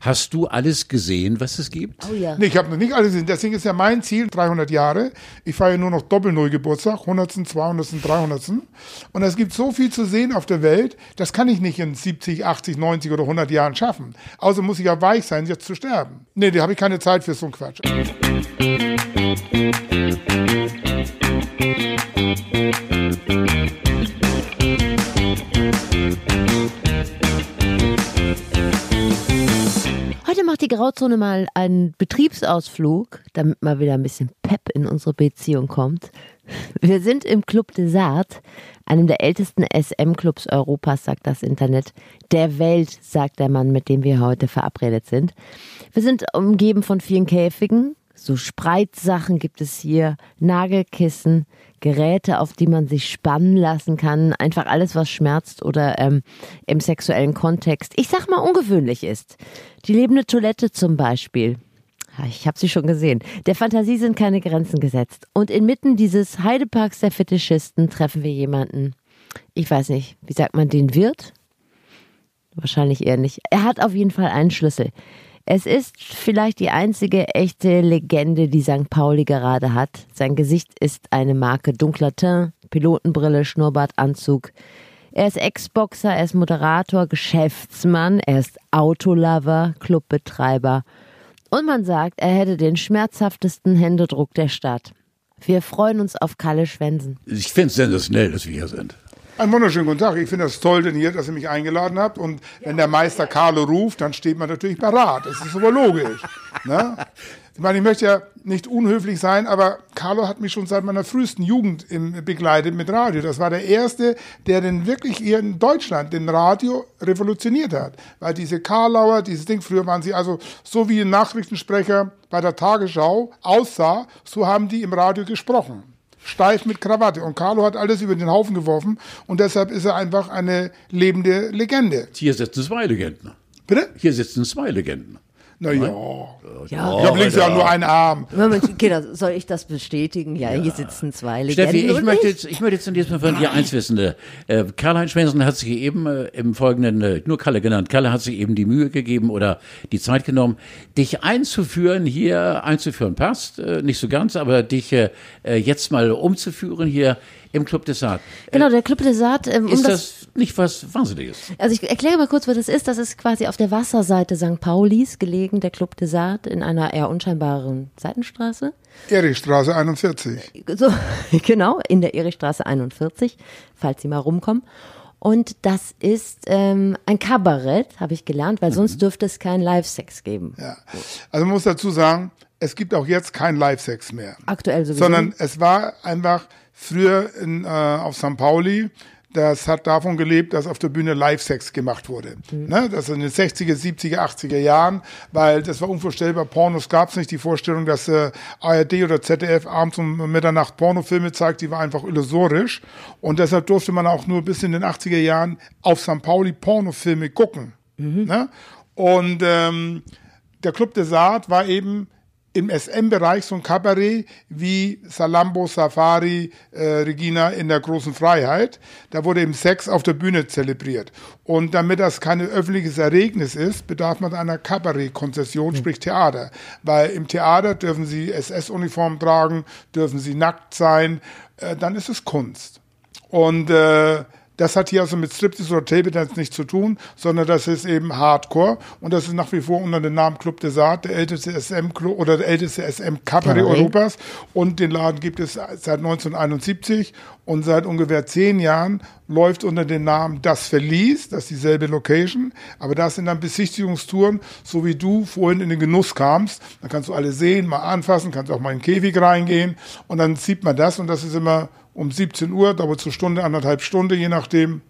Hast du alles gesehen, was es gibt? Oh ja. Nee, ich habe noch nicht alles gesehen. Deswegen ist ja mein Ziel 300 Jahre. Ich feiere nur noch Doppelnull-Geburtstag, 100., 200., 300. Und es gibt so viel zu sehen auf der Welt, das kann ich nicht in 70, 80, 90 oder 100 Jahren schaffen. Außer muss ich ja weich sein, jetzt zu sterben. Nee, da habe ich keine Zeit für so einen Quatsch. Heute die Grauzone mal einen Betriebsausflug, damit mal wieder ein bisschen Pep in unsere Beziehung kommt. Wir sind im Club des Arts, einem der ältesten SM-Clubs Europas, sagt das Internet. Der Welt, sagt der Mann, mit dem wir heute verabredet sind. Wir sind umgeben von vielen Käfigen. So Spreitsachen gibt es hier, Nagelkissen, Geräte, auf die man sich spannen lassen kann. Einfach alles, was schmerzt oder ähm, im sexuellen Kontext, ich sag mal, ungewöhnlich ist. Die lebende Toilette zum Beispiel. Ich habe sie schon gesehen. Der Fantasie sind keine Grenzen gesetzt. Und inmitten dieses Heideparks der Fetischisten treffen wir jemanden. Ich weiß nicht, wie sagt man den Wirt? Wahrscheinlich eher nicht. Er hat auf jeden Fall einen Schlüssel. Es ist vielleicht die einzige echte Legende, die St. Pauli gerade hat. Sein Gesicht ist eine Marke dunkler Teint, Pilotenbrille, Schnurrbart, Anzug. Er ist Ex-Boxer, er ist Moderator, Geschäftsmann, er ist Autolover, Clubbetreiber. Und man sagt, er hätte den schmerzhaftesten Händedruck der Stadt. Wir freuen uns auf Kalle Schwensen. Ich finde es sensationell, dass wir hier sind. Einen wunderschönen guten Tag. Ich finde das toll, denn hier, dass ihr mich eingeladen habt. Und wenn der Meister Carlo ruft, dann steht man natürlich parat. Das ist aber logisch. ne? Ich meine, ich möchte ja nicht unhöflich sein, aber Carlo hat mich schon seit meiner frühesten Jugend im, begleitet mit Radio. Das war der erste, der denn wirklich hier in Deutschland den Radio revolutioniert hat. Weil diese Karlauer, dieses Ding, früher waren sie also so wie ein Nachrichtensprecher bei der Tagesschau aussah, so haben die im Radio gesprochen steif mit Krawatte. Und Carlo hat alles über den Haufen geworfen und deshalb ist er einfach eine lebende Legende. Hier sitzen zwei Legenden. Bitte? Hier sitzen zwei Legenden. Na ja. Ja. Ich habe links ja nur einen Arm. Moment, Kinder, soll ich das bestätigen? Ja, hier sitzen zwei Legenden. Steffi, ich möchte, jetzt, ich möchte jetzt in diesem Fall von dir eins wissen. Äh, Karl-Heinz Schwensen hat sich eben äh, im Folgenden, äh, nur Kalle genannt, Kalle hat sich eben die Mühe gegeben oder die Zeit genommen, dich einzuführen, hier einzuführen passt, äh, nicht so ganz, aber dich jetzt mal umzuführen hier im Club des Saat. Genau, der Club des Arts. Ähm, um Ist das, das nicht was Wahnsinniges? also ich erkläre mal kurz, was das ist. Das ist quasi auf der Wasserseite St. Paulis gelegen, der Club des Arts, in einer eher unscheinbaren Seitenstraße. Erichstraße 41. So, genau, in der Erichstraße 41, falls Sie mal rumkommen. Und das ist ähm, ein Kabarett, habe ich gelernt, weil sonst dürfte es keinen Live-Sex geben. Ja. Also man muss dazu sagen, es gibt auch jetzt keinen Live-Sex mehr. Aktuell sowieso. Sondern es war einfach früher in, äh, auf St. Pauli, das hat davon gelebt, dass auf der Bühne Live-Sex gemacht wurde. Ne? Das in den 60er, 70er, 80er Jahren, weil das war unvorstellbar. Pornos gab es nicht. Die Vorstellung, dass äh, ARD oder ZDF abends um Mitternacht Pornofilme zeigt, die war einfach illusorisch. Und deshalb durfte man auch nur bis in den 80er Jahren auf St. Pauli Pornofilme gucken. Ne? Und ähm, der Club des Saat war eben im SM-Bereich so ein Kabarett wie Salambo, Safari, äh, Regina in der großen Freiheit. Da wurde eben Sex auf der Bühne zelebriert. Und damit das kein öffentliches Ereignis ist, bedarf man einer Kabarett-Konzession, sprich Theater. Weil im Theater dürfen sie SS-Uniform tragen, dürfen sie nackt sein, äh, dann ist es Kunst. Und äh, das hat hier also mit Striptease oder Table Dance nichts zu tun, sondern das ist eben Hardcore. Und das ist nach wie vor unter dem Namen Club des Arts der älteste SM Club oder der älteste SM Cabaret Cabaret. Europas. Und den Laden gibt es seit 1971 und seit ungefähr zehn Jahren läuft unter dem Namen Das Verlies, das ist dieselbe Location, aber das sind dann Besichtigungstouren, so wie du vorhin in den Genuss kamst. Da kannst du alle sehen, mal anfassen, kannst auch mal in den Käfig reingehen. Und dann sieht man das. Und das ist immer um 17 Uhr, dauert zur Stunde, anderthalb Stunde, je nachdem.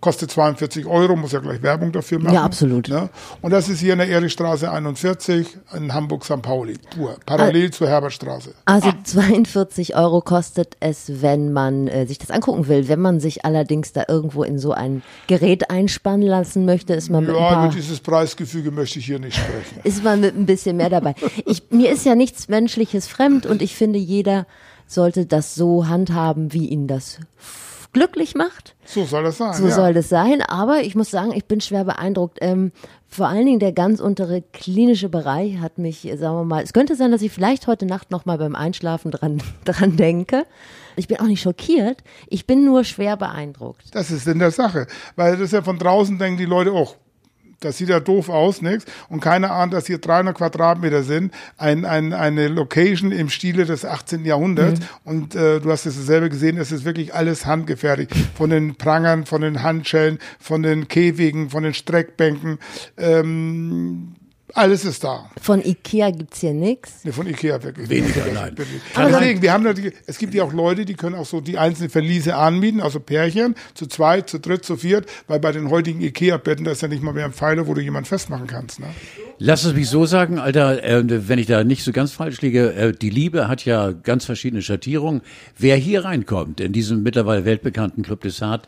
Kostet 42 Euro, muss ja gleich Werbung dafür machen. Ja, absolut. Ne? Und das ist hier in der Erichstraße 41 in Hamburg-St. Pauli, pur, parallel zur Herbertstraße. Also 42 Euro kostet es, wenn man äh, sich das angucken will. Wenn man sich allerdings da irgendwo in so ein Gerät einspannen lassen möchte, ist man mit ein Ja, paar über dieses Preisgefüge möchte ich hier nicht sprechen. ist man mit ein bisschen mehr dabei. Ich, mir ist ja nichts Menschliches fremd und ich finde, jeder sollte das so handhaben, wie ihn das glücklich macht. So soll das sein. So ja. soll das sein. Aber ich muss sagen, ich bin schwer beeindruckt. Ähm, Vor allen Dingen der ganz untere klinische Bereich hat mich, sagen wir mal, es könnte sein, dass ich vielleicht heute Nacht noch mal beim Einschlafen dran, dran denke. Ich bin auch nicht schockiert, ich bin nur schwer beeindruckt. Das ist in der Sache, weil das ja von draußen denken die Leute auch, das sieht ja doof aus, nix. Und keiner ahnt, dass hier 300 Quadratmeter sind. Ein, ein, eine Location im Stile des 18. Jahrhunderts. Mhm. Und äh, du hast es selber gesehen, es ist wirklich alles handgefertigt. Von den Prangern, von den Handschellen, von den Käfigen, von den Streckbänken. Ähm, alles ist da. Von Ikea gibt es hier nichts. Nee, von Ikea wirklich. Weniger, nein. Aber deswegen, wir haben natürlich, es gibt ja auch Leute, die können auch so die einzelnen Verliese anmieten, also Pärchen, zu zweit, zu dritt, zu viert, weil bei den heutigen Ikea-Betten, da ist ja nicht mal mehr ein Pfeiler, wo du jemanden festmachen kannst. Ne? Lass es mich so sagen, Alter, äh, wenn ich da nicht so ganz falsch liege, äh, die Liebe hat ja ganz verschiedene Schattierungen. Wer hier reinkommt, in diesem mittlerweile weltbekannten Club des Hart,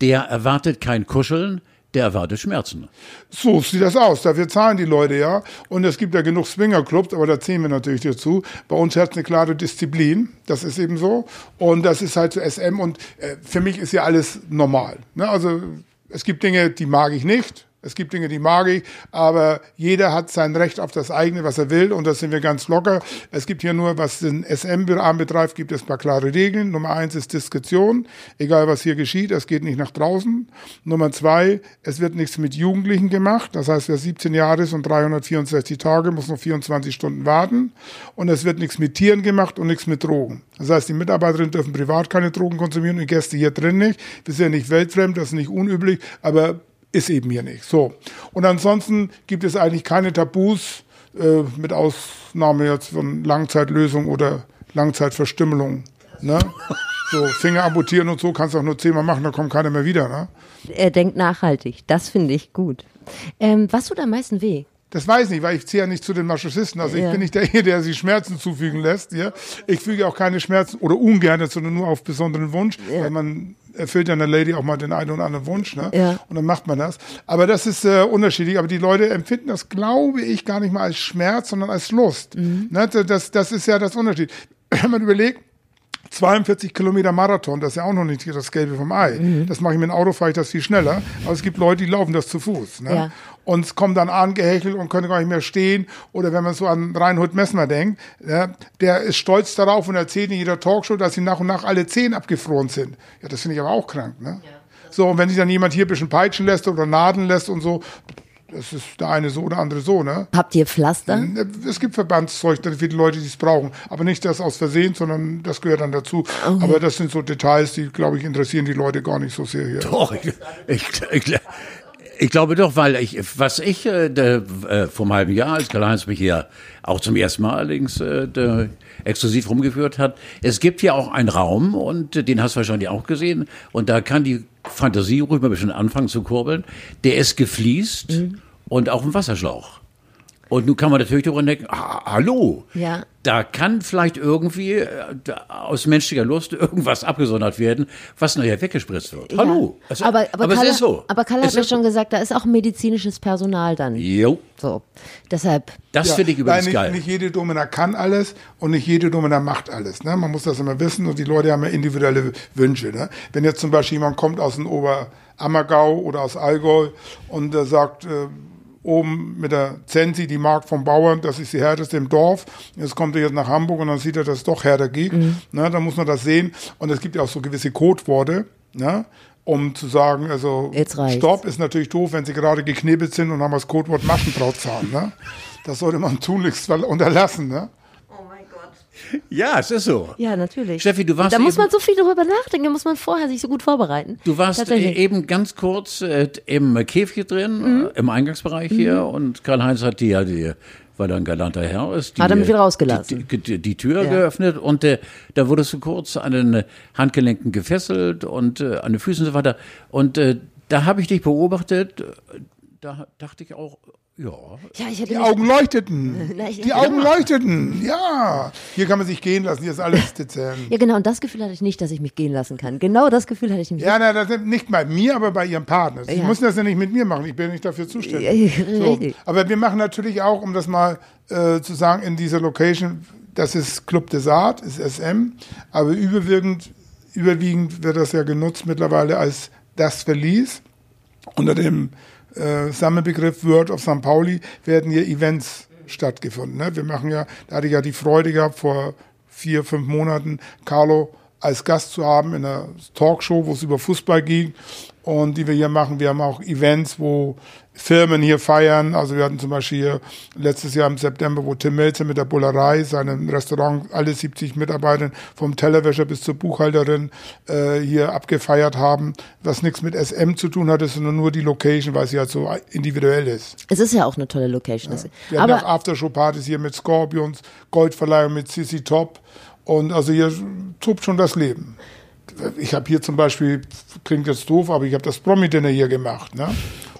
der erwartet kein Kuscheln, der erwartet Schmerzen. So sieht das aus. Dafür zahlen die Leute ja. Und es gibt ja genug Swingerclubs, aber da zählen wir natürlich dazu. Bei uns hat es eine klare Disziplin. Das ist eben so. Und das ist halt so SM. Und äh, für mich ist ja alles normal. Ne? Also es gibt Dinge, die mag ich nicht. Es gibt Dinge, die mag ich, aber jeder hat sein Recht auf das eigene, was er will, und da sind wir ganz locker. Es gibt hier nur, was den SM-Rahmen betrifft, gibt es ein paar klare Regeln. Nummer eins ist Diskretion, egal was hier geschieht, es geht nicht nach draußen. Nummer zwei, es wird nichts mit Jugendlichen gemacht, das heißt, wer 17 Jahre ist und 364 Tage, muss noch 24 Stunden warten. Und es wird nichts mit Tieren gemacht und nichts mit Drogen. Das heißt, die Mitarbeiterinnen dürfen privat keine Drogen konsumieren und Gäste hier drin nicht. Wir sind ja nicht weltfremd, das ist nicht unüblich, aber ist eben hier nicht. So. Und ansonsten gibt es eigentlich keine Tabus, äh, mit Ausnahme jetzt von Langzeitlösung oder Langzeitverstümmelung. Ne? So, Finger amputieren und so kannst du auch nur zehnmal machen, da kommt keiner mehr wieder. Ne? Er denkt nachhaltig, das finde ich gut. Ähm, was tut am meisten weh? Das weiß ich nicht, weil ich zähle ja nicht zu den Masochisten. Also ja. ich bin nicht derjenige, der sich Schmerzen zufügen lässt. Ja? Ich füge auch keine Schmerzen oder ungern, sondern nur auf besonderen Wunsch, ja. weil man erfüllt ja eine Lady auch mal den einen oder anderen Wunsch, ne? Ja. Und dann macht man das. Aber das ist äh, unterschiedlich. Aber die Leute empfinden das, glaube ich, gar nicht mal als Schmerz, sondern als Lust. Mhm. Ne? Das, das ist ja das Unterschied. Wenn man überlegt, 42 Kilometer Marathon, das ist ja auch noch nicht das Gelbe vom Ei. Mhm. Das mache ich mit dem Auto, fahre ich das viel schneller. Aber es gibt Leute, die laufen das zu Fuß. Ne? Ja. Und kommen dann angehechelt und können gar nicht mehr stehen. Oder wenn man so an Reinhold Messner denkt, ja, der ist stolz darauf und erzählt in jeder Talkshow, dass sie nach und nach alle Zehen abgefroren sind. Ja, das finde ich aber auch krank. Ne? Ja. So, und wenn sich dann jemand hier ein bisschen peitschen lässt oder naden lässt und so, das ist der eine so, der andere so, ne? Habt ihr Pflaster? Es gibt Verbandszeug für die Leute, die es brauchen. Aber nicht das aus Versehen, sondern das gehört dann dazu. Okay. Aber das sind so Details, die, glaube ich, interessieren die Leute gar nicht so sehr hier. Doch, ich, ich, ich, ich glaube doch, weil ich, was ich äh, de, äh, vom halben Jahr, als Karl-Heinz mich hier auch zum ersten Mal allerdings äh, de, exklusiv rumgeführt hat, es gibt hier auch einen Raum und äh, den hast du wahrscheinlich auch gesehen und da kann die Fantasie ruhig mal ein bisschen anfangen zu kurbeln. Der ist gefliest mhm. und auch ein Wasserschlauch. Und nun kann man natürlich darüber denken, ah, hallo, ja. da kann vielleicht irgendwie äh, aus menschlicher Lust irgendwas abgesondert werden, was nachher weggespritzt wird. Ja. Hallo. Also, aber, aber, aber Karl, es ist so. Aber Karl hat mir schon gesagt, da ist auch medizinisches Personal dann. Jo. So, deshalb. Das ja, finde ich übrigens nicht, geil. Nicht jede Domina kann alles und nicht jede Domina macht alles. Ne? Man muss das immer wissen und die Leute haben ja individuelle Wünsche. Ne? Wenn jetzt zum Beispiel jemand kommt aus dem Oberammergau oder aus Allgäu und äh, sagt, äh, oben mit der Zensi, die Mark vom Bauern, das ist die härteste im Dorf. Jetzt kommt er jetzt nach Hamburg und dann sieht er, dass es doch härter geht. Mhm. Dann muss man das sehen. Und es gibt ja auch so gewisse Codeworte, ne? um zu sagen, also Stopp ist natürlich doof, wenn sie gerade geknebelt sind und haben das Codewort Maschendrahtzahn. Ne? Das sollte man tunlichst unterlassen. Ne? Ja, es ist so. Ja, natürlich. Steffi, du warst. Da muss man so viel darüber nachdenken, da muss man vorher sich so gut vorbereiten. Du warst eben ganz kurz äh, im Käfig drin, mhm. äh, im Eingangsbereich mhm. hier und Karl-Heinz hat die ja die weil er ein galanter Herr ist. Die, hat er mich wieder rausgelassen. Die, die, die Tür ja. geöffnet und äh, da wurdest du kurz an den Handgelenken gefesselt und äh, an den Füßen und so weiter. Und äh, da habe ich dich beobachtet. Da dachte ich auch, ja. ja die Augen leuchteten. Na, die Augen leuchteten. Ja. Hier kann man sich gehen lassen. Hier ist alles dezent. Ja, genau. Und das Gefühl hatte ich nicht, dass ich mich gehen lassen kann. Genau das Gefühl hatte ich nicht. Ja, na, das nicht bei mir, aber bei ihrem Partner. Sie ja. müssen das ja nicht mit mir machen. Ich bin nicht dafür zuständig. So. Aber wir machen natürlich auch, um das mal äh, zu sagen, in dieser Location, das ist Club des Art, ist SM. Aber überwiegend, überwiegend wird das ja genutzt mittlerweile als das Verlies unter dem äh, Sammelbegriff World of St. Pauli, werden hier Events stattgefunden. Ne? Wir machen ja, da hatte ich ja die Freude gehabt, vor vier, fünf Monaten Carlo als Gast zu haben in einer Talkshow, wo es über Fußball ging und die wir hier machen. Wir haben auch Events, wo Firmen hier feiern. Also wir hatten zum Beispiel hier letztes Jahr im September, wo Tim Melzer mit der Bullerei, seinem Restaurant, alle 70 Mitarbeiter vom Tellerwäscher bis zur Buchhalterin äh, hier abgefeiert haben, was nichts mit SM zu tun hatte, sondern nur die Location, weil sie halt so individuell ist. Es ist ja auch eine tolle Location. Ja. Wir haben auch Aftershow-Partys hier mit Scorpions, Goldverleihung mit Sissy Top und also hier tobt schon das Leben ich habe hier zum Beispiel, klingt jetzt doof, aber ich habe das Promi-Dinner hier gemacht. Ne?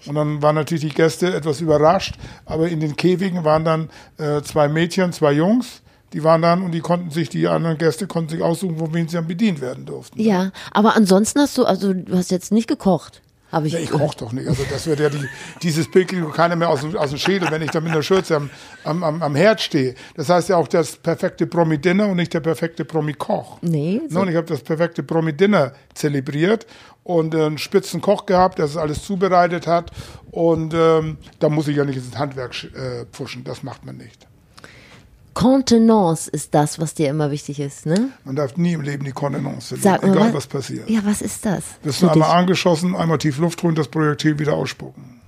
Und dann waren natürlich die Gäste etwas überrascht, aber in den Käfigen waren dann äh, zwei Mädchen, zwei Jungs. Die waren dann und die konnten sich, die anderen Gäste konnten sich aussuchen, von wem sie dann bedient werden durften. Ja, aber ansonsten hast du, also du hast jetzt nicht gekocht. Hab ich ja, ich koche doch nicht. Also das wird ja die, dieses Bild kriegt keiner mehr aus, aus dem Schädel, wenn ich da mit der Schürze am, am, am, am Herd stehe. Das heißt ja auch das perfekte Promi-Dinner und nicht der perfekte Promi-Koch. Nee. So. Und ich habe das perfekte Promi-Dinner zelebriert und äh, einen spitzen Koch gehabt, der das alles zubereitet hat. Und ähm, da muss ich ja nicht ins Handwerk äh, pfuschen. Das macht man nicht. Kontenance ist das, was dir immer wichtig ist, ne? Man darf nie im Leben die Kontenance verlieren, egal mal, was passiert. Ja, was ist das? Wirst du einmal angeschossen, einmal tief Luft holen, das Projektil wieder ausspucken.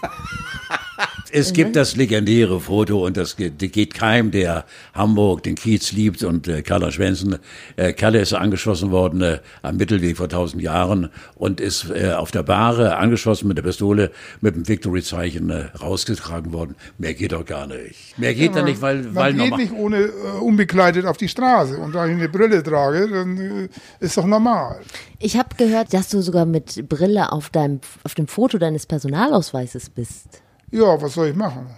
Es gibt das legendäre Foto und das geht keinem, der Hamburg, den Kiez liebt und äh, Carla Schwensen. Äh, Kalle ist angeschossen worden äh, am Mittelweg vor tausend Jahren und ist äh, auf der Bahre angeschossen mit der Pistole mit dem Victory-Zeichen äh, rausgetragen worden. Mehr geht doch gar nicht. Mehr geht ja, da nicht, weil man weil geht nicht ohne äh, unbekleidet auf die Straße und da ich eine Brille trage, dann äh, ist doch normal. Ich habe gehört, dass du sogar mit Brille auf deinem auf dem Foto deines Personalausweises bist. Ja, was soll ich machen?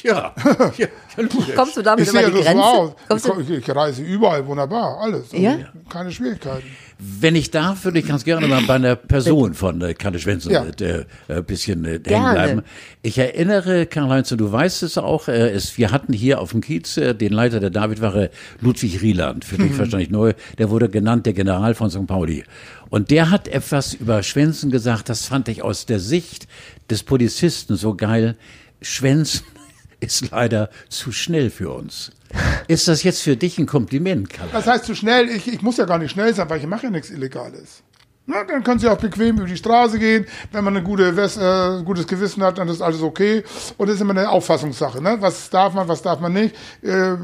Ja. ja, Kommst du damit ich über die Grenze? Ich, ich, reise überall wunderbar, alles. Also ja? Keine Schwierigkeiten. Wenn ich darf, würde ich ganz gerne mal bei einer Person von äh, Kalle Schwenzen ja. äh, ein bisschen äh, hängen bleiben. Ich erinnere, Karl-Heinz, du weißt es auch, äh, es, wir hatten hier auf dem Kiez äh, den Leiter der Davidwache, Ludwig Rieland, für dich mhm. wahrscheinlich neu, der wurde genannt der General von St. Pauli. Und der hat etwas über Schwänzen gesagt, das fand ich aus der Sicht des Polizisten so geil. Schwänzen ist leider zu schnell für uns. Ist das jetzt für dich ein Kompliment, Karl? Was heißt zu schnell? Ich, ich muss ja gar nicht schnell sein, weil ich mache ja nichts Illegales. Na, dann können Sie auch bequem über die Straße gehen. Wenn man ein gute, äh, gutes Gewissen hat, dann ist alles okay. Und das ist immer eine Auffassungssache. Ne? Was darf man, was darf man nicht? Äh,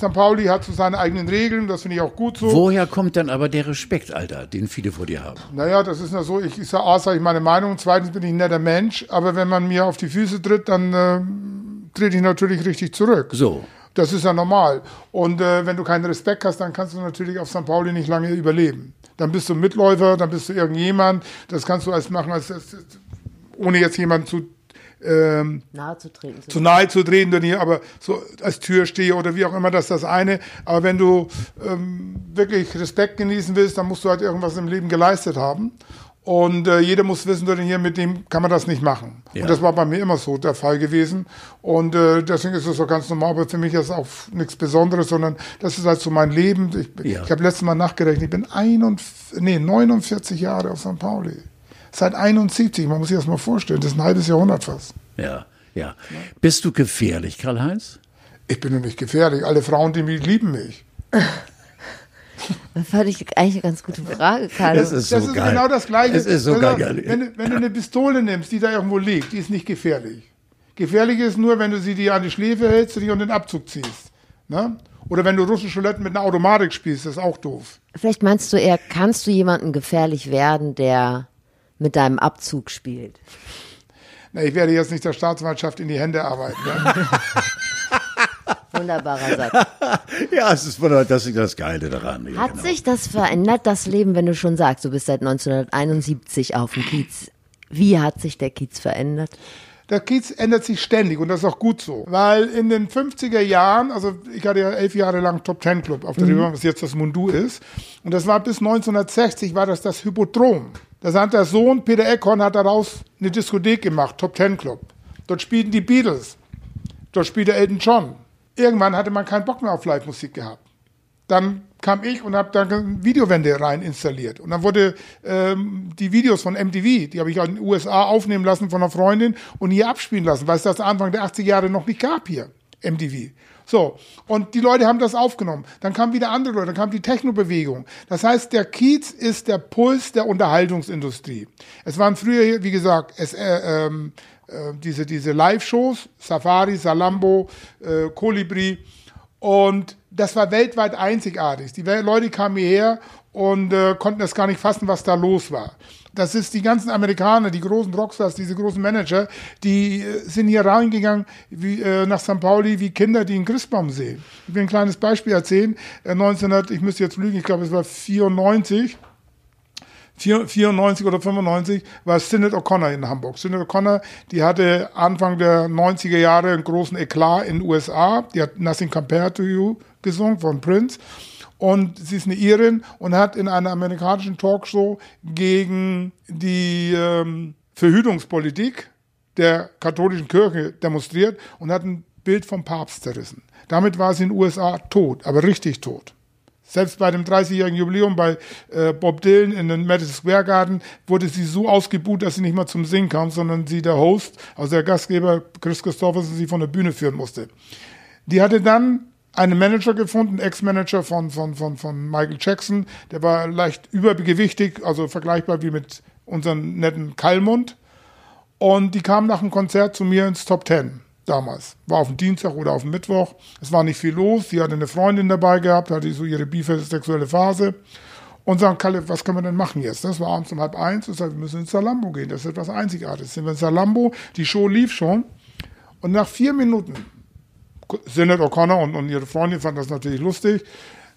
St. Pauli hat so seine eigenen Regeln, das finde ich auch gut so. Woher kommt dann aber der Respekt, Alter, den viele vor dir haben? Naja, das ist ja so, ich, ich sage, A, sage ich meine Meinung, zweitens bin ich ein netter Mensch, aber wenn man mir auf die Füße tritt, dann äh, trete ich natürlich richtig zurück. So. Das ist ja normal. Und äh, wenn du keinen Respekt hast, dann kannst du natürlich auf St. Pauli nicht lange überleben. Dann bist du Mitläufer, dann bist du irgendjemand. Das kannst du als machen, als, als ohne jetzt jemanden zu ähm, nahe zu treten. Zu nahe zu treten, denn hier aber so als Türsteher oder wie auch immer, das ist das eine. Aber wenn du ähm, wirklich Respekt genießen willst, dann musst du halt irgendwas im Leben geleistet haben. Und äh, jeder muss wissen, denn hier mit dem kann man das nicht machen. Ja. Und das war bei mir immer so der Fall gewesen. Und äh, deswegen ist es so ganz normal, aber für mich ist es auch nichts Besonderes, sondern das ist halt so mein Leben. Ich, ja. ich habe letztes Mal nachgerechnet, ich bin 41, nee, 49 Jahre auf St. Pauli. Seit 71, man muss sich das mal vorstellen, das ist ein halbes Jahrhundert fast. Ja, ja. Bist du gefährlich, Karl-Heinz? Ich bin nicht gefährlich. Alle Frauen, die mich lieben mich. Das fand ich eigentlich eine ganz gute Frage, Karl. Das ist, so das ist geil. genau das Gleiche. Das ist so also, geil. Wenn, wenn, du eine Pistole nimmst, die da irgendwo liegt, die ist nicht gefährlich. Gefährlich ist nur, wenn du sie dir an die Schläfe hältst und dich unter den Abzug ziehst. Ne? Oder wenn du russische Roulette mit einer Automatik spielst, das ist auch doof. Vielleicht meinst du eher, kannst du jemanden gefährlich werden, der mit deinem Abzug spielt? Na, ich werde jetzt nicht der Staatsanwaltschaft in die Hände arbeiten. Ne? Wunderbarer Satz. ja, es ist das, ist das Geile daran. Ja, Hat genau. sich das verändert, das Leben, wenn du schon sagst, du bist seit 1971 auf dem Kiez? Wie hat sich der Kiez verändert? Der Kiez ändert sich ständig und das ist auch gut so. Weil in den 50er Jahren, also ich hatte ja elf Jahre lang Top Ten Club auf der mhm. Reeperbahn, was jetzt das Mundu ist. Und das war bis 1960 war das das Hypodrom. Da der Sohn, Peter Eckhorn, hat daraus eine Diskothek gemacht, Top Ten Club. Dort spielten die Beatles. Dort spielte Elton John. Irgendwann hatte man keinen Bock mehr auf Live-Musik gehabt. Dann kam ich und habe da Videowände rein installiert. Und dann wurde ähm, die Videos von MTV, die habe ich in den USA aufnehmen lassen von einer Freundin und hier abspielen lassen, weil es das Anfang der 80er Jahre noch nicht gab hier, MTV. So, und die Leute haben das aufgenommen. Dann kamen wieder andere Leute, dann kam die Technobewegung. Das heißt, der Kiez ist der Puls der Unterhaltungsindustrie. Es waren früher, wie gesagt, es, äh, ähm, äh, diese, diese Live-Shows, Safari, Salambo, äh, Colibri. Und das war weltweit einzigartig. Die Leute kamen hierher und äh, konnten das gar nicht fassen, was da los war. Das ist die ganzen Amerikaner, die großen Rockstars, diese großen Manager, die äh, sind hier reingegangen wie, äh, nach St. Pauli wie Kinder, die einen Christbaum sehen. Ich will ein kleines Beispiel erzählen. Äh, 1900, ich müsste jetzt lügen, ich glaube, es war 94. 94 oder 95 war Sinead O'Connor in Hamburg. Sinead O'Connor, die hatte Anfang der 90er Jahre einen großen Eklat in den USA. Die hat Nothing Compared to You gesungen von Prince und sie ist eine Irin und hat in einer amerikanischen Talkshow gegen die ähm, Verhütungspolitik der katholischen Kirche demonstriert und hat ein Bild vom Papst zerrissen. Damit war sie in den USA tot, aber richtig tot. Selbst bei dem 30-jährigen Jubiläum bei äh, Bob Dylan in den Madison Square Garden wurde sie so ausgebuht, dass sie nicht mal zum Singen kam, sondern sie der Host, also der Gastgeber Chris Christopherson, sie von der Bühne führen musste. Die hatte dann einen Manager gefunden, Ex-Manager von, von, von, von Michael Jackson. Der war leicht übergewichtig, also vergleichbar wie mit unserem netten Kalmund. Und die kam nach dem Konzert zu mir ins Top Ten damals. War auf dem Dienstag oder auf dem Mittwoch. Es war nicht viel los. Sie hatte eine Freundin dabei gehabt, hatte so ihre bisexuelle Phase. Und sagen, Kalle, was können wir denn machen jetzt? Das war abends um halb eins. Und sagt, wir müssen ins Salambo gehen. Das ist etwas Einzigartiges. Sind wir in Salambo. Die Show lief schon. Und nach vier Minuten Sinead O'Connor und, und ihre Freundin fanden das natürlich lustig.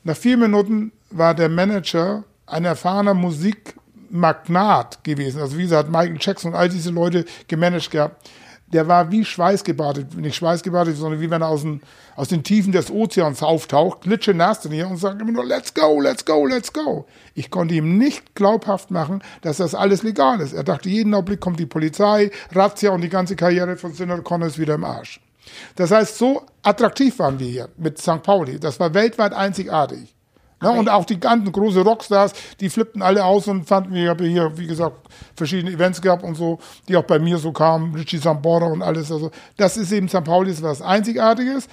Nach vier Minuten war der Manager ein erfahrener Musikmagnat gewesen. Also wie gesagt, Michael Jackson und all diese Leute gemanagt gehabt. Der war wie schweißgebadet, nicht schweißgebadet, sondern wie wenn er aus den, aus den Tiefen des Ozeans auftaucht, klitschenass hier und sagt immer nur, let's go, let's go, let's go. Ich konnte ihm nicht glaubhaft machen, dass das alles legal ist. Er dachte, jeden Augenblick kommt die Polizei, Razzia und die ganze Karriere von Sinner O'Connor ist wieder im Arsch. Das heißt, so attraktiv waren wir hier mit St. Pauli. Das war weltweit einzigartig. Ne? Und auch die ganzen großen Rockstars, die flippten alle aus und fanden, ich habe hier, wie gesagt, verschiedene Events gehabt und so, die auch bei mir so kamen, Richie Sambora und alles. Also, das ist eben St. Pauli, was Einzigartiges.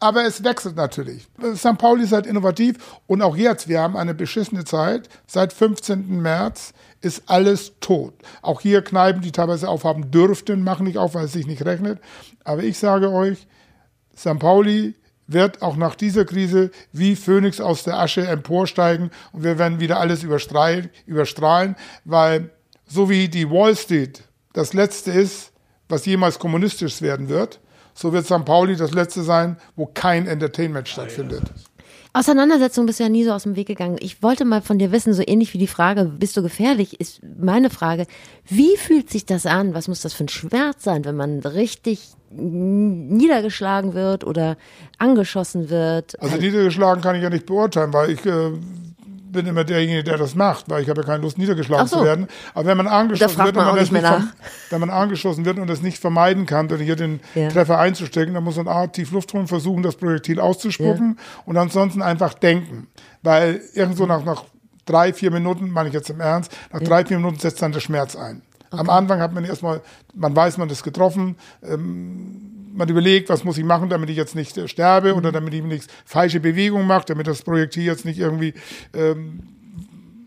Aber es wechselt natürlich. St. Pauli ist halt innovativ und auch jetzt, wir haben eine beschissene Zeit. Seit 15. März ist alles tot. Auch hier Kneipen, die teilweise aufhaben dürften, machen nicht auf, weil es sich nicht rechnet. Aber ich sage euch, St. Pauli wird auch nach dieser Krise wie Phönix aus der Asche emporsteigen und wir werden wieder alles überstrahlen, überstrahlen weil so wie die Wall Street das letzte ist, was jemals kommunistisch werden wird, so wird St. Pauli das letzte sein, wo kein Entertainment stattfindet. Auseinandersetzung bist du ja nie so aus dem Weg gegangen. Ich wollte mal von dir wissen, so ähnlich wie die Frage, bist du gefährlich, ist meine Frage, wie fühlt sich das an? Was muss das für ein Schmerz sein, wenn man richtig niedergeschlagen wird oder angeschossen wird? Also niedergeschlagen kann ich ja nicht beurteilen, weil ich äh, bin immer derjenige, der das macht, weil ich habe ja keine Lust, niedergeschlagen so. zu werden. Aber wenn man angeschossen wird und man das nicht wenn man angeschossen wird und das nicht vermeiden kann, durch hier den ja. Treffer einzustecken, dann muss man A, tief Luft holen, versuchen, das Projektil auszuspucken ja. und ansonsten einfach denken. Weil irgendwo nach, nach drei, vier Minuten, meine ich jetzt im Ernst, nach ja. drei, vier Minuten setzt dann der Schmerz ein. Okay. Am Anfang hat man erstmal, man weiß, man ist getroffen, ähm, man überlegt, was muss ich machen, damit ich jetzt nicht äh, sterbe mhm. oder damit ich nichts falsche Bewegungen mache, damit das Projektil jetzt nicht irgendwie ähm,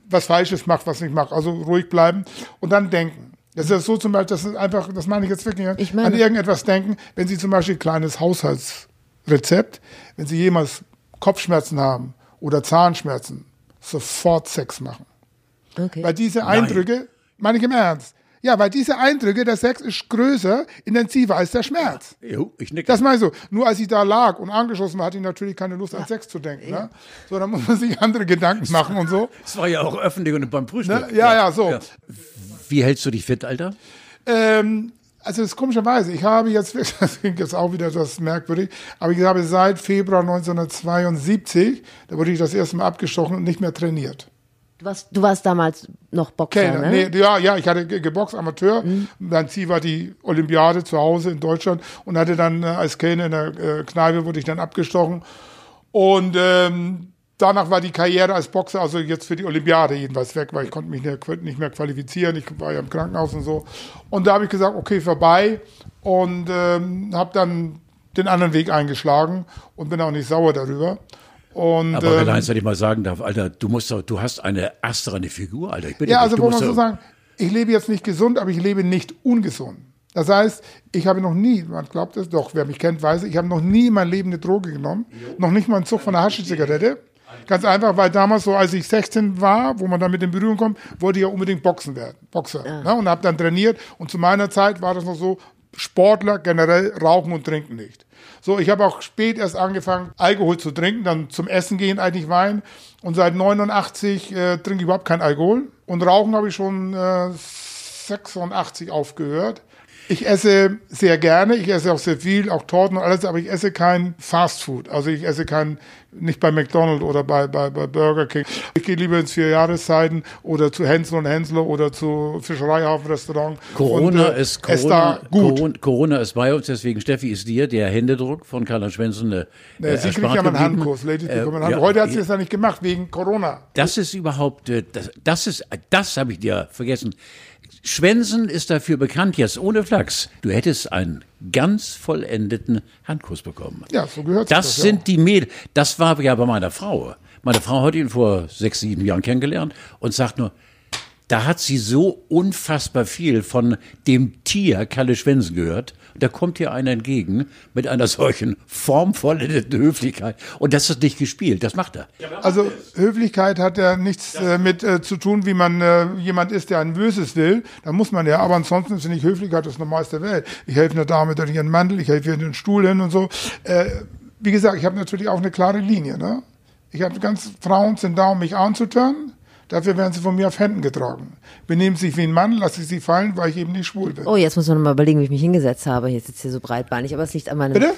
was Falsches macht, was ich mache. Also ruhig bleiben und dann denken. Das ist so zum Beispiel, das ist einfach, das meine ich jetzt wirklich, ich meine, an irgendetwas denken, wenn Sie zum Beispiel ein kleines Haushaltsrezept, wenn Sie jemals Kopfschmerzen haben oder Zahnschmerzen, sofort Sex machen. Okay. Weil diese Eindrücke, Nein. meine ich im Ernst, ja, weil diese Eindrücke, der Sex ist größer, intensiver als der Schmerz. Jo, ich nicke. Das meine ich so. Nur als ich da lag und angeschossen war, hatte ich natürlich keine Lust an Sex zu denken. Ne? So, dann muss man sich andere Gedanken machen und so. Es war ja auch öffentlich und beim Frühstück. Ne? Ja, ja, so. Ja. Wie hältst du dich fit, Alter? Ähm, also das ist komischerweise, ich habe jetzt, das klingt jetzt auch wieder das merkwürdig, aber ich habe seit Februar 1972, da wurde ich das erste Mal abgestochen und nicht mehr trainiert. Du warst, du warst damals noch Boxer, Kellner, ne? Nee, ja, ja, ich hatte geboxt, Amateur. Mhm. Mein Ziel war die Olympiade zu Hause in Deutschland und hatte dann äh, als Kellner in der äh, Kneipe wurde ich dann abgestochen. Und ähm, danach war die Karriere als Boxer, also jetzt für die Olympiade jedenfalls weg, weil ich konnte mich nicht mehr qualifizieren. Ich war ja im Krankenhaus und so. Und da habe ich gesagt, okay, vorbei. Und ähm, habe dann den anderen Weg eingeschlagen und bin auch nicht sauer darüber. Und, Aber wenn ähm, eins, wenn ich mal sagen darf, Alter, du musst doch, du hast eine astreine Figur, Alter. Ich bitte ja, also wollen wir so sagen, ich lebe jetzt nicht gesund, aber ich lebe nicht ungesund. Das heißt, ich habe noch nie, man glaubt es doch, wer mich kennt, weiß, ich habe noch nie in meinem Leben eine Droge genommen. Noch nicht mal einen Zug von einer Haschizigarette. Ganz einfach, weil damals so, als ich 16 war, wo man dann mit in Berührung kommt, wollte ich ja unbedingt Boxen werden, Boxer. Ja. Ne? Und habe dann trainiert. Und zu meiner Zeit war das noch so, Sportler generell rauchen und trinken nicht. So, ich habe auch spät erst angefangen, Alkohol zu trinken, dann zum Essen gehen eigentlich Wein. Und seit 89 äh, trinke ich überhaupt kein Alkohol. Und rauchen habe ich schon äh, 86 aufgehört. Ich esse sehr gerne, ich esse auch sehr viel, auch Torten und alles, aber ich esse kein Fast Food. Also ich esse kein, nicht bei McDonald's oder bei, bei, bei Burger King. Ich gehe lieber ins Vierjahreszeiten oder zu Hänsel und Hensler oder zu Fischereihafenrestaurant. Corona und, äh, ist Corona, Corona, Corona, ist bei uns, deswegen Steffi ist dir der Händedruck von Karl Schwensen äh, äh, Sie kriegen ja einen Handkurs, Ladies äh, bekommen ja, Heute hat sie es ja nicht gemacht wegen Corona. Das ist überhaupt, äh, das, das ist, das habe ich dir vergessen. Schwensen ist dafür bekannt, jetzt ohne Flachs. Du hättest einen ganz vollendeten Handkuss bekommen. Ja, so gehört das. Das sind ja. die Mädel. Das war ja bei meiner Frau. Meine Frau hat ihn vor sechs, sieben Jahren kennengelernt und sagt nur, da hat sie so unfassbar viel von dem Tier Kalle Schwensen gehört. Da kommt hier einer entgegen mit einer solchen formvollen Höflichkeit. Und das ist nicht gespielt, das macht er. Also Höflichkeit hat ja nichts äh, mit äh, zu tun, wie man äh, jemand ist, der ein Böses will. Da muss man ja, aber ansonsten finde ich Höflichkeit das Normalste der Welt. Ich helfe einer Dame durch ihren Mantel, ich helfe ihr den Stuhl hin und so. Äh, wie gesagt, ich habe natürlich auch eine klare Linie. Ne? Ich habe ganz Frauen sind da, um mich anzutören. Dafür werden sie von mir auf Händen getragen. Benehmen sich wie ein Mann, lasse ich sie fallen, weil ich eben nicht schwul bin. Oh, jetzt muss man noch mal überlegen, wie ich mich hingesetzt habe. Jetzt sitzt hier so breitbeinig, aber es liegt an meinem. Bitte?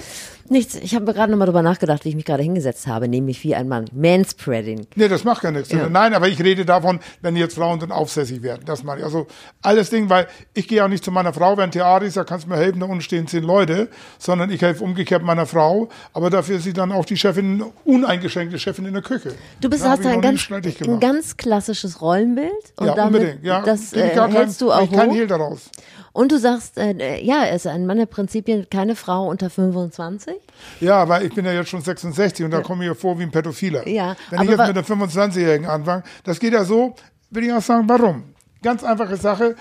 Nichts. Ich habe gerade noch mal drüber nachgedacht, wie ich mich gerade hingesetzt habe, nämlich wie ein Mann. Manspreading. Nee, das macht gar nichts. Ja. Nein, aber ich rede davon, wenn jetzt Frauen dann aufsässig werden. Das meine ich. Also alles Ding, weil ich gehe auch nicht zu meiner Frau, wenn Theater ist, da kannst du mir helfen, da unten stehen zehn Leute, sondern ich helfe umgekehrt meiner Frau. Aber dafür ist sie dann auch die Chefin, uneingeschränkte Chefin in der Küche. Du bist hast ein ganz, ein ganz klassisches Rollenbild. Und ja, damit, unbedingt. Ja, das äh, hältst kein, du auch kein Hehl daraus. Und du sagst, äh, ja, er ist ein Mann der Prinzipien, keine Frau unter 25? Ja, weil ich bin ja jetzt schon 66 und da komme ich mir vor wie ein Pädophiler. Ja, Wenn ich jetzt mit einem 25-Jährigen anfange, das geht ja so, will ich auch sagen, warum? Ganz einfache Sache,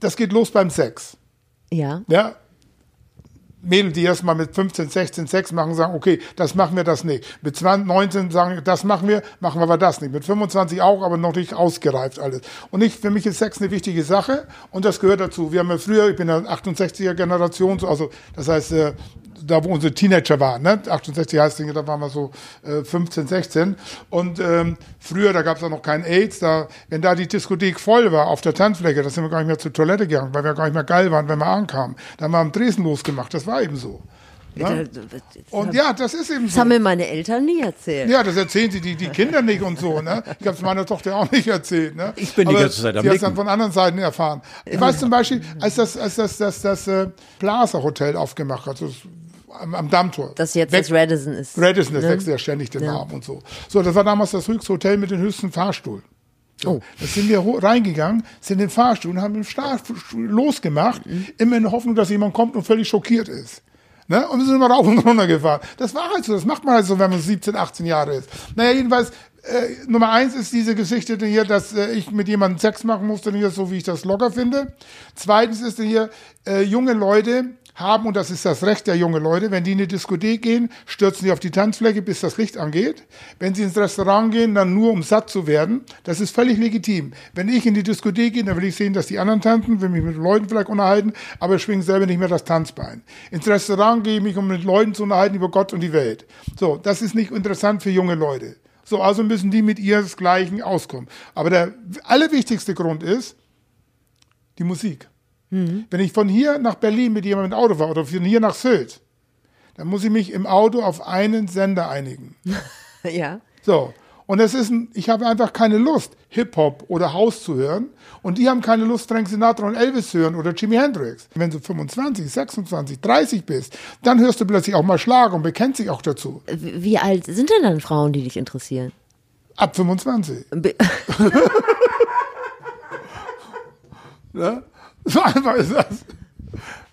das geht los beim Sex. Ja. Ja, Mädel, die erst mal mit 15, 16 Sex machen, sagen, okay, das machen wir das nicht. Mit 20, 19 sagen, das machen wir, machen wir aber das nicht. Mit 25 auch, aber noch nicht ausgereift alles. Und ich, für mich ist Sex eine wichtige Sache und das gehört dazu. Wir haben ja früher, ich bin ja 68er Generation, also das heißt, äh, da wo unsere Teenager waren, ne? 68 heißt es, da waren wir so äh, 15, 16. Und ähm, früher, da gab es auch noch kein AIDS, da, wenn da die Diskothek voll war auf der Tanzfläche, da sind wir gar nicht mehr zur Toilette gegangen, weil wir gar nicht mehr geil waren, wenn wir ankamen. Da haben wir am Dresen losgemacht, das war eben so. Ja? Und ja, das ist eben so. Das haben mir meine Eltern nie erzählt. Ja, das erzählen sie die, die Kinder nicht und so. Ne? Ich habe es meiner Tochter auch nicht erzählt. Ne? Ich bin die ganze Zeit am Sie hat es dann von anderen Seiten erfahren. Ich weiß zum Beispiel, als das, als das, das, das, das äh, Plaza Hotel aufgemacht hat, das am, am Dammtor. Das jetzt Weg, das Radisson ist. Radisson, das ne? wechselt ja ständig den ja. Namen und so. So, das war damals das höchste Hotel mit dem höchsten Fahrstuhl. So, oh. Da sind wir reingegangen, sind in den Fahrstuhl und haben den Fahrstuhl losgemacht, mhm. immer in der Hoffnung, dass jemand kommt und völlig schockiert ist. Ne? Und wir sind immer rauf und runter gefahren. Das war halt so, das macht man halt so, wenn man 17, 18 Jahre ist. Naja, jedenfalls, äh, Nummer eins ist diese Geschichte hier, dass äh, ich mit jemandem Sex machen musste, hier so wie ich das locker finde. Zweitens ist hier, äh, junge Leute, haben, und das ist das Recht der jungen Leute, wenn die in die Diskothek gehen, stürzen die auf die Tanzfläche, bis das Licht angeht. Wenn sie ins Restaurant gehen, dann nur, um satt zu werden. Das ist völlig legitim. Wenn ich in die Diskothek gehe, dann will ich sehen, dass die anderen tanzen, will mich mit Leuten vielleicht unterhalten, aber schwingen selber nicht mehr das Tanzbein. Ins Restaurant gehe ich mich, um mit Leuten zu unterhalten über Gott und die Welt. So, das ist nicht interessant für junge Leute. So, also müssen die mit ihresgleichen auskommen. Aber der allerwichtigste Grund ist die Musik. Mhm. Wenn ich von hier nach Berlin mit jemandem mit Auto fahre oder von hier nach Sylt, dann muss ich mich im Auto auf einen Sender einigen. ja. So. Und es ist ein, ich habe einfach keine Lust, Hip-Hop oder House zu hören. Und die haben keine Lust, Frank Sinatra und Elvis zu hören oder Jimi Hendrix. Wenn du 25, 26, 30 bist, dann hörst du plötzlich auch mal Schlager und bekennst dich auch dazu. Wie alt sind denn dann Frauen, die dich interessieren? Ab 25. Be- Ne? So einfach ist das.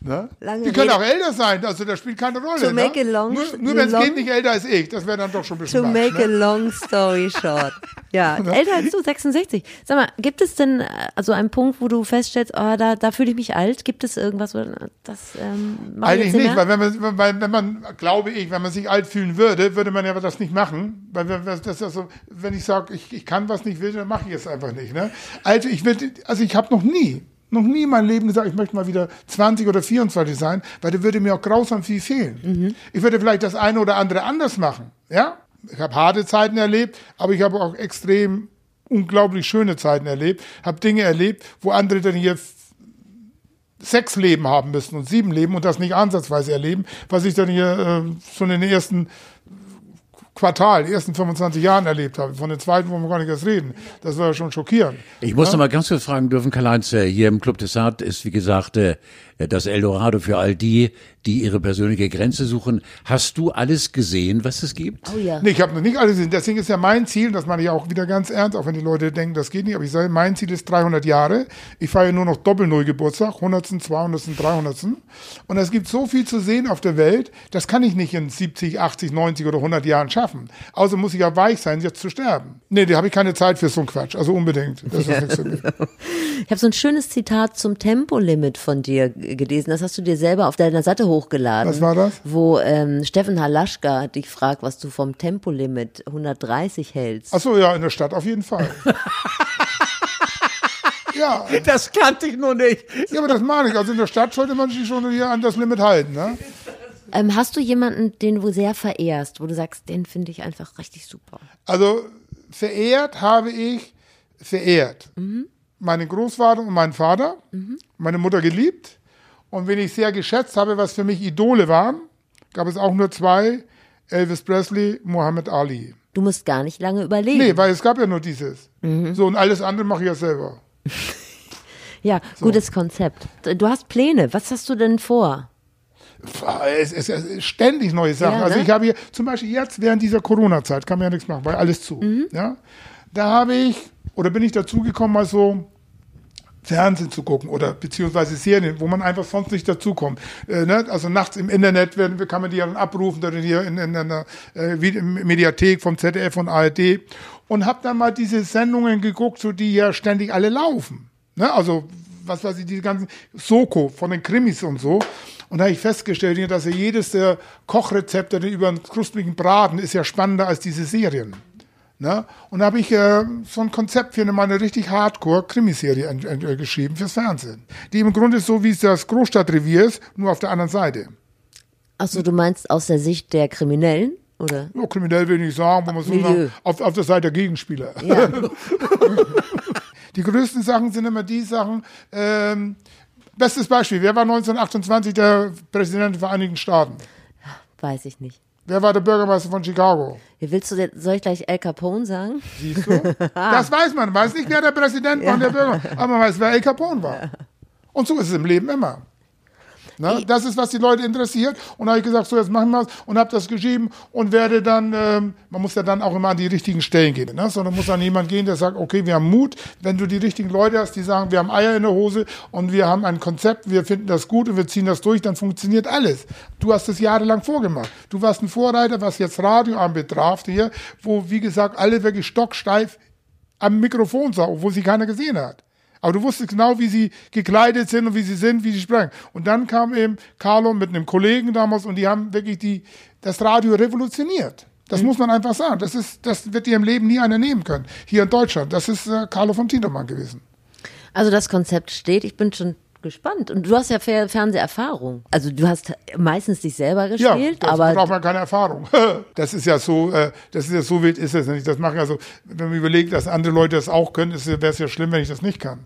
Ne? Lange Die können Rede- auch älter sein, also das spielt keine Rolle. To make ne? a long- nur nur wenn es Kind nicht älter als ich, das wäre dann doch schon ein bisschen To make a ne? long story short. Ja, älter als du, 66. Sag mal, gibt es denn äh, also einen Punkt, wo du feststellst, oh, da, da fühle ich mich alt? Gibt es irgendwas, wo das ähm, Eigentlich nicht, weil wenn man, weil, wenn man, glaube ich, wenn man sich alt fühlen würde, würde man ja das nicht machen. Weil wenn, das ja so, wenn ich sage, ich, ich kann was nicht will, dann mache ich es einfach nicht. Ne? Also ich also ich habe noch nie, noch nie in meinem Leben gesagt, ich möchte mal wieder 20 oder 24 sein, weil da würde mir auch grausam viel fehlen. Ich würde vielleicht das eine oder andere anders machen. Ja, ich habe harte Zeiten erlebt, aber ich habe auch extrem unglaublich schöne Zeiten erlebt, habe Dinge erlebt, wo andere dann hier sechs Leben haben müssen und sieben Leben und das nicht ansatzweise erleben, was ich dann hier äh, schon in den ersten Quartal, die ersten 25 Jahren erlebt habe. Von den zweiten wollen wir gar nicht erst reden. Das war ja schon schockierend. Ich muss noch mal ganz kurz fragen dürfen, Karl-Heinz, äh, hier im Club des Art ist, wie gesagt, äh, das Eldorado für all die, die ihre persönliche Grenze suchen. Hast du alles gesehen, was es gibt? Oh ja. Nee, ich habe noch nicht alles gesehen. Deswegen ist ja mein Ziel, das meine ich auch wieder ganz ernst, auch wenn die Leute denken, das geht nicht, aber ich sage, mein Ziel ist 300 Jahre. Ich feiere nur noch Doppelnull-Geburtstag, 100., 200., 300. Und es gibt so viel zu sehen auf der Welt, das kann ich nicht in 70, 80, 90 oder 100 Jahren schaffen. Also muss ich ja weich sein, jetzt zu sterben. Nee, da habe ich keine Zeit für so einen Quatsch. Also unbedingt. Das ist nichts für mich. Ich habe so ein schönes Zitat zum Tempolimit von dir gelesen. Das hast du dir selber auf deiner Seite hochgeladen. Was war das? Wo ähm, Steffen Halaschka dich fragt, was du vom Tempolimit 130 hältst. Ach so, ja, in der Stadt auf jeden Fall. ja, Das kannte ich noch nicht. ja, aber das meine ich. Also in der Stadt sollte man sich schon hier an das Limit halten. Ne? Ähm, hast du jemanden, den du sehr verehrst, wo du sagst, den finde ich einfach richtig super? Also verehrt habe ich verehrt. Meinen Großvater und meinen Vater, meine Mutter geliebt. Und wen ich sehr geschätzt habe, was für mich Idole waren, gab es auch nur zwei, Elvis Presley, Muhammad Ali. Du musst gar nicht lange überlegen. Nee, weil es gab ja nur dieses. So, und alles andere mache ich ja selber. ja, gutes Konzept. Du hast Pläne. Was hast du denn vor? Es ist ständig neue Sachen. Ja, Also ne? ich habe hier, zum Beispiel jetzt während dieser Corona-Zeit, kann man ja nichts machen, weil alles zu. Mhm. Ja? Da habe ich, oder bin ich dazugekommen, mal so Fernsehen zu gucken oder beziehungsweise Serien, wo man einfach sonst nicht dazukommt. Äh, ne? Also nachts im Internet werden, kann man die ja dann abrufen, dann hier in, in einer äh, Mediathek vom ZDF und ARD und habe dann mal diese Sendungen geguckt, so die ja ständig alle laufen. Ne? Also was weiß ich, diese ganzen Soko von den Krimis und so. Und da habe ich festgestellt, dass ja jedes der Kochrezepte über einen krustigen Braten ist ja spannender als diese Serien. Ne? Und da habe ich äh, so ein Konzept für eine, mal eine richtig Hardcore-Krimiserie äh, geschrieben fürs Fernsehen. Die im Grunde so wie es das Großstadtrevier ist, nur auf der anderen Seite. Achso, du meinst aus der Sicht der Kriminellen? Oder? Ja, kriminell will ich nicht sagen, wo man so sagen, auf, auf der Seite der Gegenspieler. Ja. Die größten Sachen sind immer die Sachen, ähm, bestes Beispiel, wer war 1928 der Präsident der Vereinigten Staaten? Weiß ich nicht. Wer war der Bürgermeister von Chicago? Wie Willst du, soll ich gleich El Capone sagen? Siehst du? Das weiß man. Man weiß nicht, wer der Präsident war und der Bürger. Aber man weiß, wer El Capone war. Und so ist es im Leben immer. Ne? Das ist, was die Leute interessiert. Und da habe ich gesagt, so jetzt machen wir es und habe das geschrieben und werde dann, ähm, man muss ja dann auch immer an die richtigen Stellen gehen. Ne? Sondern muss dann jemand gehen, der sagt, okay, wir haben Mut. Wenn du die richtigen Leute hast, die sagen, wir haben Eier in der Hose und wir haben ein Konzept, wir finden das gut und wir ziehen das durch, dann funktioniert alles. Du hast es jahrelang vorgemacht. Du warst ein Vorreiter, was jetzt Radio anbetraf hier, wo, wie gesagt, alle wirklich stocksteif am Mikrofon sah, obwohl sie keiner gesehen hat. Aber du wusstest genau, wie sie gekleidet sind und wie sie sind, wie sie sprechen. Und dann kam eben Carlo mit einem Kollegen damals und die haben wirklich die, das Radio revolutioniert. Das muss man einfach sagen. Das, ist, das wird dir im Leben nie einer nehmen können. Hier in Deutschland. Das ist äh, Carlo von Tindermann gewesen. Also das Konzept steht. Ich bin schon gespannt. Und du hast ja Fer Fernseherfahrung. Also du hast meistens dich selber Ja, gespielt, das aber braucht man keine Erfahrung. Das ist ja so, äh, das ist ja so wild ist es nicht. Das machen also, wenn man überlegt, dass andere Leute das auch können, wäre es ja schlimm, wenn ich das nicht kann.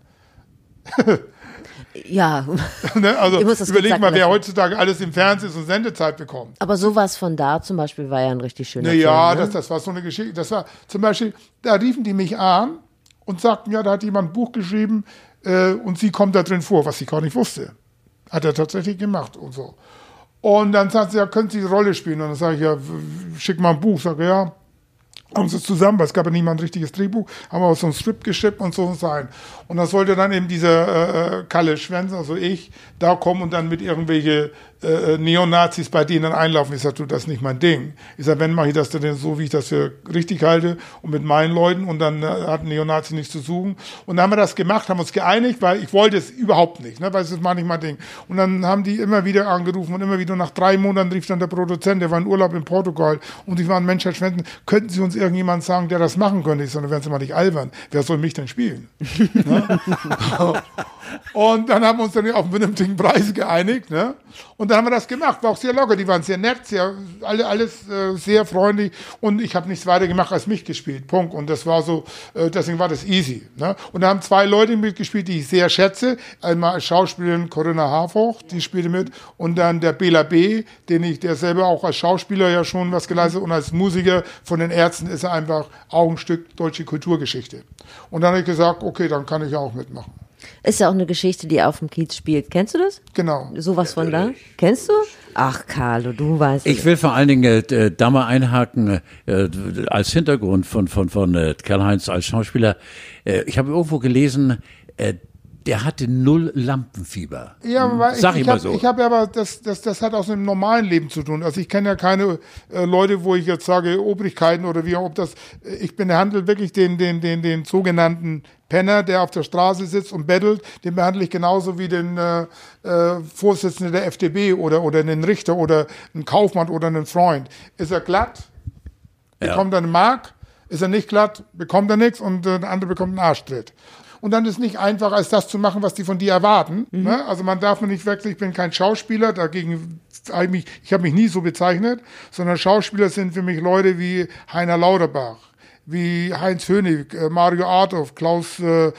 ja. ne? Also das überleg mal, wer heutzutage alles im Fernsehen so Sendezeit bekommt. Aber sowas von da zum Beispiel war ja ein richtig schöner Ja, Film. das, Ne? das war so eine Geschichte. Das war zum Beispiel, da riefen die mich an und sagten, ja, da hat jemand ein Buch geschrieben äh, und sie kommt da drin vor, was ich gar nicht wusste. Hat er tatsächlich gemacht und so. Und dann sagt sie, ja, können Sie die Rolle spielen? Und dann sage ich, ja, schick mal ein Buch. Sage ja. Haben sie zusammen, weil es gab ja niemand ein richtiges Drehbuch, haben auch so ein Skript geschippt und so sein. Und das sollte dann eben dieser äh, Kalle Schwenz, also ich, da kommen und dann mit irgendwelche äh, Neonazis bei denen einlaufen. Ich sage, du, das ist nicht mein Ding. Ich sage, wenn mache ich das denn so, wie ich das für richtig halte und mit meinen Leuten und dann äh, ein Neonazi nichts zu suchen. Und dann haben wir das gemacht, haben uns geeinigt, weil ich wollte es überhaupt nicht, ne, weil es ist mal nicht mein Ding. Und dann haben die immer wieder angerufen und immer wieder nach drei Monaten rief dann der Produzent, der war in Urlaub in Portugal und ich war ein Mensch, Schwenden, könnten Sie uns irgendjemand sagen, der das machen könnte? Ich sage, werden Sie mal nicht albern. Wer soll mich denn spielen? ne? und dann haben wir uns dann auf einen vernünftigen Preis geeinigt. Ne? Und dann haben wir das gemacht, war auch sehr locker, die waren sehr nett, sehr, alle, alles äh, sehr freundlich und ich habe nichts weiter gemacht als mich gespielt, Punkt. Und das war so, äh, deswegen war das easy. Ne? Und da haben zwei Leute mitgespielt, die ich sehr schätze, einmal als Schauspielerin Corinna Harfoch, die spielte mit und dann der Bela B., den ich, der selber auch als Schauspieler ja schon was geleistet und als Musiker von den Ärzten ist einfach Augenstück deutsche Kulturgeschichte. Und dann habe ich gesagt, okay, dann kann ich ja auch mitmachen. Ist ja auch eine Geschichte, die auf dem Kiez spielt. Kennst du das? Genau. Sowas von da? Kennst du? Ach, Carlo, du weißt. Ich will vor allen Dingen äh, da mal einhaken, äh, als Hintergrund von, von, von äh, Karl-Heinz als Schauspieler. Äh, ich habe irgendwo gelesen, äh, der hatte null Lampenfieber. Ja, weil Sag ich, ich, ich, hab, so. ich habe aber, das, das, das hat auch mit dem normalen Leben zu tun. Also ich kenne ja keine äh, Leute, wo ich jetzt sage, Obrigkeiten oder wie, ob das, äh, ich behandle wirklich den, den, den, den sogenannten Penner, der auf der Straße sitzt und bettelt, den behandle ich genauso wie den äh, äh, Vorsitzenden der FDP oder, oder einen Richter oder einen Kaufmann oder einen Freund. Ist er glatt, bekommt ja. er einen Mark, ist er nicht glatt, bekommt er nichts und äh, der andere bekommt einen Arschtritt und dann ist nicht einfach, als das zu machen, was die von dir erwarten. Mhm. Ne? Also man darf mir nicht wirklich, ich bin kein Schauspieler, dagegen habe ich habe mich nie so bezeichnet, sondern Schauspieler sind für mich Leute wie Heiner Lauterbach wie Heinz Hönig, äh, Mario Adolf, Klaus, äh, äh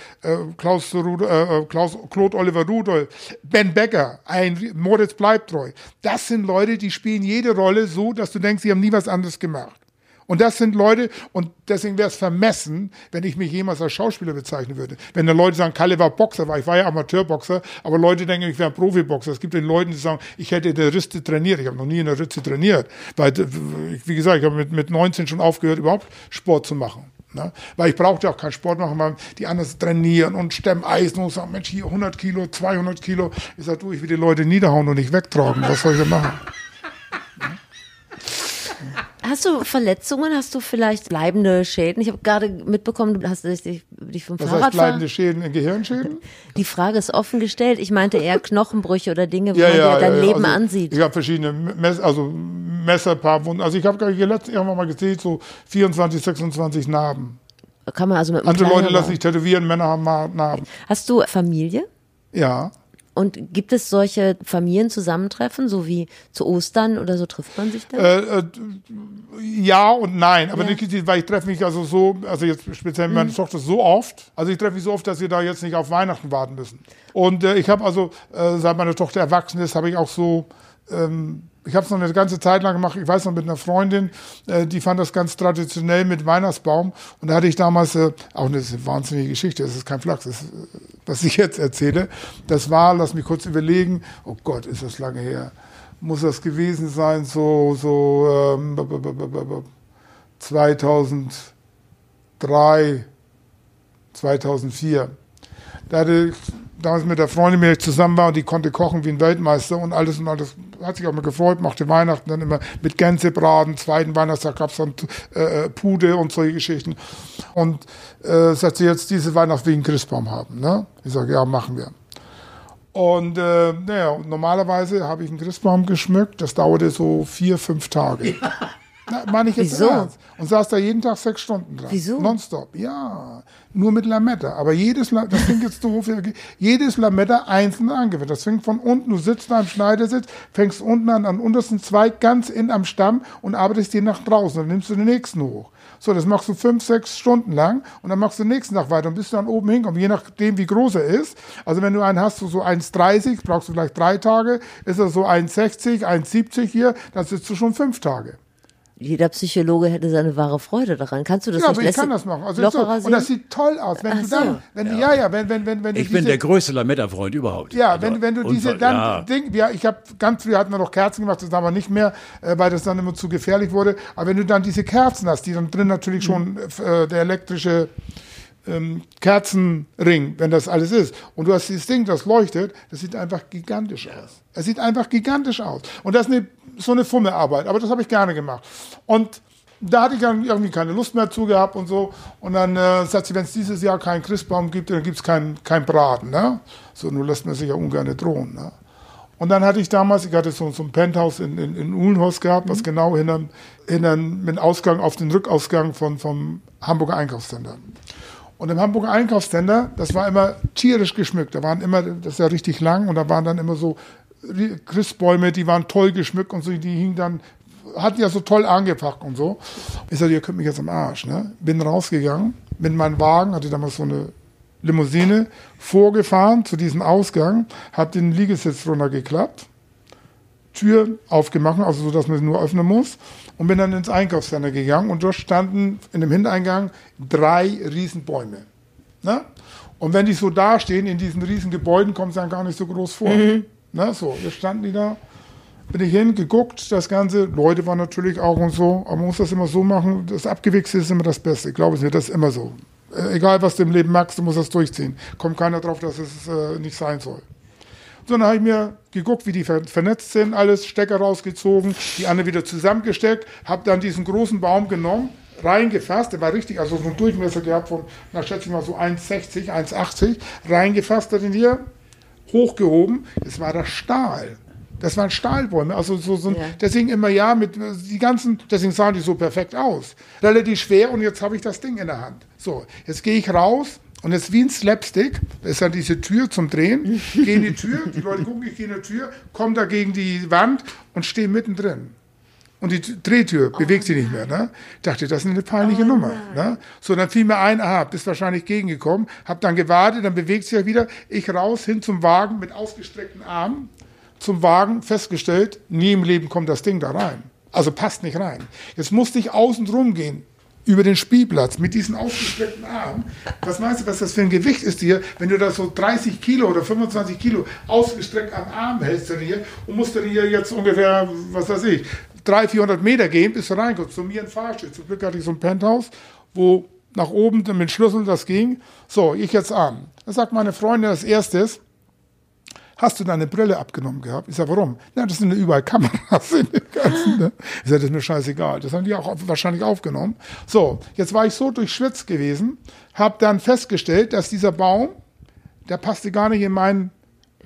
Klaus, äh, Klaus, Claude Oliver Rudolph, Ben Becker, ein Moritz Bleibtreu. Das sind Leute, die spielen jede Rolle so, dass du denkst, sie haben nie was anderes gemacht. Und das sind Leute, und deswegen wäre es vermessen, wenn ich mich jemals als Schauspieler bezeichnen würde. Wenn dann Leute sagen, Kalle war Boxer, weil ich war ja Amateurboxer, aber Leute denken, ich wäre ein Profiboxer. Es gibt den Leuten, die sagen, ich hätte in der Riste trainiert. Ich habe noch nie in der Riste trainiert. Weil, wie gesagt, ich habe mit, mit 19 schon aufgehört, überhaupt Sport zu machen. Ne? Weil ich brauchte auch keinen Sport machen, weil die anderen trainieren und stemmen Eisen und sagen, Mensch, hier 100 Kilo, 200 Kilo. Ich sage, du, ich will die Leute niederhauen und nicht wegtragen. Was soll ich da machen? Hast du Verletzungen? Hast du vielleicht bleibende Schäden? Ich habe gerade mitbekommen, du hast dich, dich vom Was Fahrrad heißt bleibende Schäden in Gehirnschäden? Die Frage ist offen gestellt. Ich meinte eher Knochenbrüche oder Dinge, wo ja, man ja, dein ja, Leben also, ansieht. Ich habe verschiedene Mess also Messer, paar Wunden. Also ich habe letztens irgendwann mal gesehen, so 24, 26 Narben. Kann man also mit Andere Leute lassen sich tätowieren, Männer haben Narben. Hast du Familie? Ja. Und gibt es solche Familienzusammentreffen, so wie zu Ostern oder so trifft man sich dann? Äh, äh, ja und nein, aber ja. nicht, weil ich treffe mich also so, also jetzt speziell mit meiner mhm. Tochter so oft, also ich treffe mich so oft, dass wir da jetzt nicht auf Weihnachten warten müssen. Und äh, ich habe also, äh, seit meine Tochter erwachsen ist, habe ich auch so ähm, ich habe es noch eine ganze Zeit lang gemacht, ich weiß noch mit einer Freundin, äh, die fand das ganz traditionell mit Weihnachtsbaum. Und da hatte ich damals, äh, auch eine, wahnsinnige Geschichte, das ist kein Flachs, das was ich jetzt erzähle. Das war, lass mich kurz überlegen, oh Gott, ist das lange her. Muss das gewesen sein, so, so ähm, 2003, 2004. Da hatte ich damals mit der Freundin, mit der ich zusammen war und die konnte kochen wie ein Weltmeister und alles und alles. Hat sich auch mal gefreut, machte Weihnachten dann immer mit Gänsebraten. Zweiten Weihnachtstag gab es dann äh, äh, Pude und solche Geschichten. Und äh, sagt sie jetzt diese Weihnacht wegen Christbaum haben. Ne? Ich sage, ja, machen wir. Und äh, naja, normalerweise habe ich einen Christbaum geschmückt. Das dauerte so vier, fünf Tage. Ja. Na, meine ich jetzt Wieso? ernst. Und saß da jeden Tag sechs Stunden dran. Wieso? Nonstop. Ja. Nur mit Lametta. Aber jedes, das fängt jetzt doof, jedes Lametta einzeln angewendet. Das fängt von unten, du sitzt da im Schneidersitz, fängst unten an, am untersten Zweig ganz in am Stamm und arbeitest den nach draußen. Dann nimmst du den nächsten hoch. So, das machst du fünf, sechs Stunden lang und dann machst du den nächsten Tag weiter und bis du dann oben hinkommst, je nachdem, wie groß er ist. Also wenn du einen hast, so, so 1,30, brauchst du vielleicht drei Tage, ist er so 1,60, 1,70 hier, dann sitzt du schon fünf Tage. Jeder Psychologe hätte seine wahre Freude daran. Kannst du das Ja, nicht aber ich kann das machen. Also lockerer so, und das sieht toll aus. Wenn Ach du so. dann, wenn du, ja, ja, wenn, wenn, wenn, wenn du Ich bin diese- der größte Lametta-Freund überhaupt. Ja, Also, wenn, wenn du diese dann ja. Ding, ja, ich habe ganz früh hatten wir noch Kerzen gemacht, das aber nicht mehr, äh, weil das dann immer zu gefährlich wurde. Aber wenn du dann diese Kerzen hast, die dann drin natürlich schon äh, der elektrische ähm, Kerzenring, wenn das alles ist, und du hast dieses Ding, das leuchtet, das sieht einfach gigantisch aus. Es sieht einfach gigantisch aus. Und das ist eine, so eine Fummelarbeit, aber das habe ich gerne gemacht. Und da hatte ich dann irgendwie keine Lust mehr zu gehabt und so. Und dann äh, sagt sie, wenn es dieses Jahr keinen Christbaum gibt, dann gibt es keinen kein Braten. Ne? So, nun lässt man sich ja ungern drohen. Ne? Und dann hatte ich damals, ich hatte so, so ein Penthouse in, in, in Uhlenhaus gehabt, was genau hinterm, hinterm, mit Ausgang auf den Rückausgang von, vom Hamburger Einkaufscenter. Und im Hamburger Einkaufscenter, das war immer tierisch geschmückt. Da waren immer, das ist ja richtig lang, und da waren dann immer so Christbäume, die waren toll geschmückt und so, die hingen dann, hatten ja so toll angepackt und so. Ich sagte, ihr könnt mich jetzt am Arsch, ne? Bin rausgegangen mit meinem Wagen, hatte damals so eine Limousine, vorgefahren zu diesem Ausgang, hab den Liegesitz runtergeklappt, Tür aufgemacht, also so, dass man sie nur öffnen muss, und bin dann ins Einkaufscenter gegangen und dort standen in dem Hintereingang drei Riesenbäume. Ne? Und wenn die so dastehen in diesen riesen Gebäuden, kommt es dann gar nicht so groß vor. Ne? So, jetzt standen die da, bin ich hin, geguckt, das Ganze, Leute waren natürlich auch und so, aber man muss das immer so machen, das Abgewichste ist immer das Beste, ich glaube es mir, das ist immer so. Äh, egal, was du im Leben magst, du musst das durchziehen. Kommt keiner drauf, dass es äh, nicht sein soll. So, dann habe ich mir geguckt, wie die ver vernetzt sind, alles, Stecker rausgezogen, die andere wieder zusammengesteckt, habe dann diesen großen Baum genommen, reingefasst, der war richtig, also so einen Durchmesser gehabt von, na schätze ich mal so 1,60, 1,80, reingefasst hat in hier, hochgehoben, es war das Stahl. Das waren Stahlbäume, also so, so Ja. deswegen immer ja mit die ganzen, deswegen sahen die so perfekt aus. Relativ schwer und jetzt habe ich das Ding in der Hand. So, jetzt gehe ich raus und jetzt wie ein Slapstick, da ist dann diese Tür zum Drehen, gehe in die Tür, die Leute gucken, ich gehe in die Tür, komme da gegen die Wand und stehe mittendrin. Und die Drehtür bewegt sich nicht mehr. Ne? Dachte, das ist eine peinliche Nummer. Ne? So, dann fiel mir ein, aha, bist wahrscheinlich gegengekommen, hab dann gewartet, dann bewegt sich ja wieder. Ich raus, hin zum Wagen mit ausgestreckten Armen, zum Wagen, festgestellt, nie im Leben kommt das Ding da rein. Also passt nicht rein. Jetzt musste ich außen drum gehen, über den Spielplatz, mit diesen ausgestreckten Armen. Was meinst du, was das für ein Gewicht ist hier, wenn du da so 30 Kilo oder 25 Kilo ausgestreckt am Arm hältst dann hier und musst dann hier jetzt ungefähr, was weiß ich, 300, 400 Meter gehen, bis du reinkommst. Zu mir ein Fahrstuhl. Zum Glück hatte ich so ein Penthouse, wo nach oben mit Schlüssel das ging. So, ich jetzt an. Da sagt meine Freundin als erstes, hast du deine Brille abgenommen gehabt? Ich sage, warum? Na, das sind überall Kameras in dem Ganzen. Ne? Ich sage, das ist mir scheißegal. Das haben die auch wahrscheinlich aufgenommen. So, jetzt war ich so durchschwitzt gewesen, habe dann festgestellt, dass dieser Baum, der passte gar nicht in meinen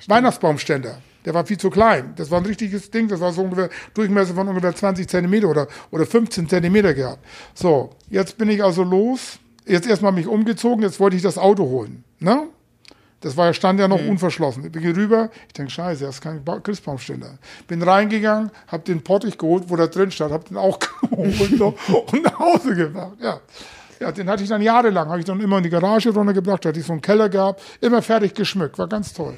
Weihnachtsbaumständer. Der war viel zu klein. Das war ein richtiges Ding. Das war so ungefähr Durchmesser von ungefähr 20 Zentimeter oder, oder 15 Zentimeter gehabt. So, jetzt bin ich also los. Jetzt erstmal mich umgezogen. Jetzt wollte ich das Auto holen. Ne? Das war stand ja noch unverschlossen. Ich bin hier rüber, ich denke, scheiße, das ist kein Ba- Christbaumständer. Bin reingegangen, hab den Pottich geholt, wo da drin stand, hab den auch geholt und nach Hause gebracht. Ja. ja, den hatte ich dann jahrelang, habe ich dann immer in die Garage runtergebracht, hatte ich so einen Keller gehabt, immer fertig geschmückt, war ganz toll.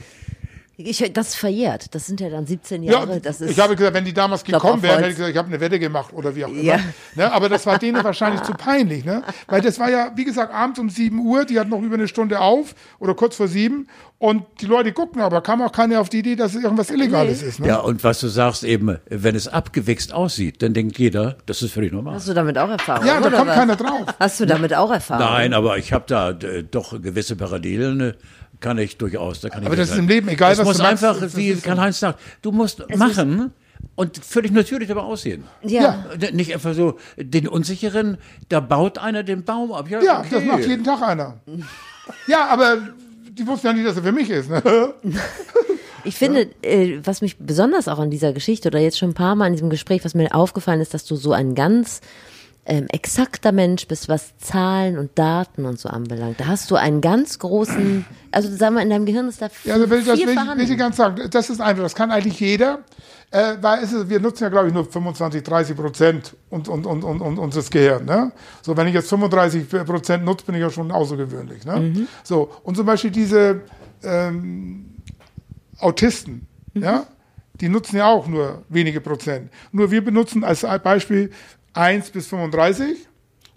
Ich, das ist verjährt. Das sind ja dann 17 Ja, Jahre. das ist ich habe gesagt, wenn die damals gekommen wären, hätte ich gesagt, ich habe eine Wette gemacht oder wie auch immer. Ja. Ne, aber das war denen wahrscheinlich zu peinlich, ne? Weil das war ja, wie gesagt, abends um 7 Uhr, die hatten noch über eine Stunde auf oder kurz vor sieben und die Leute guckten, aber kam auch keiner auf die Idee, dass es irgendwas Illegales ist. Ne? Ja, und was du sagst eben, wenn es abgewichst aussieht, dann denkt jeder, das ist völlig normal. Hast du damit auch Erfahrung? Ja, da oder kommt was? keiner drauf. Hast du damit auch Erfahrung? Nein, aber ich habe da äh, doch gewisse Parallelen, äh, kann ich durchaus. Da kann Aber ich das ist im Leben egal, es was muss du machst, einfach, das wie. Karl-Heinz sagt, du musst machen und völlig natürlich dabei aussehen. Ja. Äh, Nicht einfach so den Unsicheren, da baut einer den Baum ab. Ja, Ja, okay. das macht jeden Tag einer. Ja, aber die wussten ja nicht, dass er für mich ist. Ne? Ich finde, äh, was mich besonders auch an dieser Geschichte oder jetzt schon ein paar Mal in diesem Gespräch, was mir aufgefallen ist, dass du so ein ganz ähm, exakter Mensch bist, was Zahlen und Daten und so anbelangt. Da hast du einen ganz großen, also sag mal, in deinem Gehirn ist da viel, Ja, also will, das viel will, ich- will ich ganz sagen. Das ist einfach, das kann eigentlich jeder. Äh, weil es ist, wir nutzen ja, glaube ich, nur 25, 30 Prozent und, und, und, und, und unseres Gehirns. Ne? So, wenn ich jetzt 35 Prozent nutze, bin ich ja schon außergewöhnlich. Ne? Mhm. So, und zum Beispiel diese ähm, Autisten, Mhm. ja, die nutzen ja auch nur wenige Prozent. Nur wir benutzen als Beispiel 1 bis 35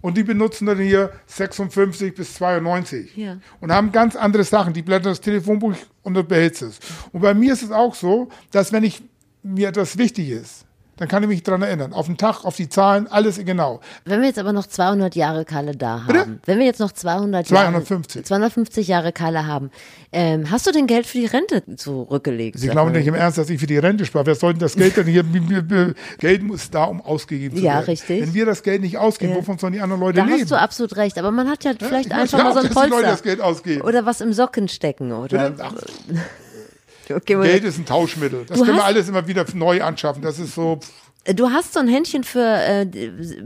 und die benutzen dann hier 56 bis 92 Ja. und haben ganz andere Sachen. Die blättern das Telefonbuch und du behältst es. Und bei mir ist es auch so, dass wenn ich mir etwas wichtig ist, dann kann ich mich daran erinnern. Auf den Tag, auf die Zahlen, alles genau. Wenn wir jetzt aber noch 200 Jahre Kalle da Bitte? haben, wenn wir jetzt noch 200 250. Jahre, 250 Jahre Kalle haben, ähm, hast du denn Geld für die Rente zurückgelegt? Sie glauben nicht im Ernst, dass ich für die Rente spare. Wer soll denn das Geld denn hier? Geld muss da, um ausgegeben zu Ja, werden. richtig. Wenn wir das Geld nicht ausgeben, Ja. wovon sollen die anderen Leute Da leben? hast du absolut recht, aber man hat ja Ja, vielleicht ich einfach möchte mal so auch, ein Polster. Oder was im Socken stecken, oder? Ach, Okay, Geld ist ein Tauschmittel. Das können wir alles immer wieder neu anschaffen. Das ist so. Du hast so ein Händchen für äh,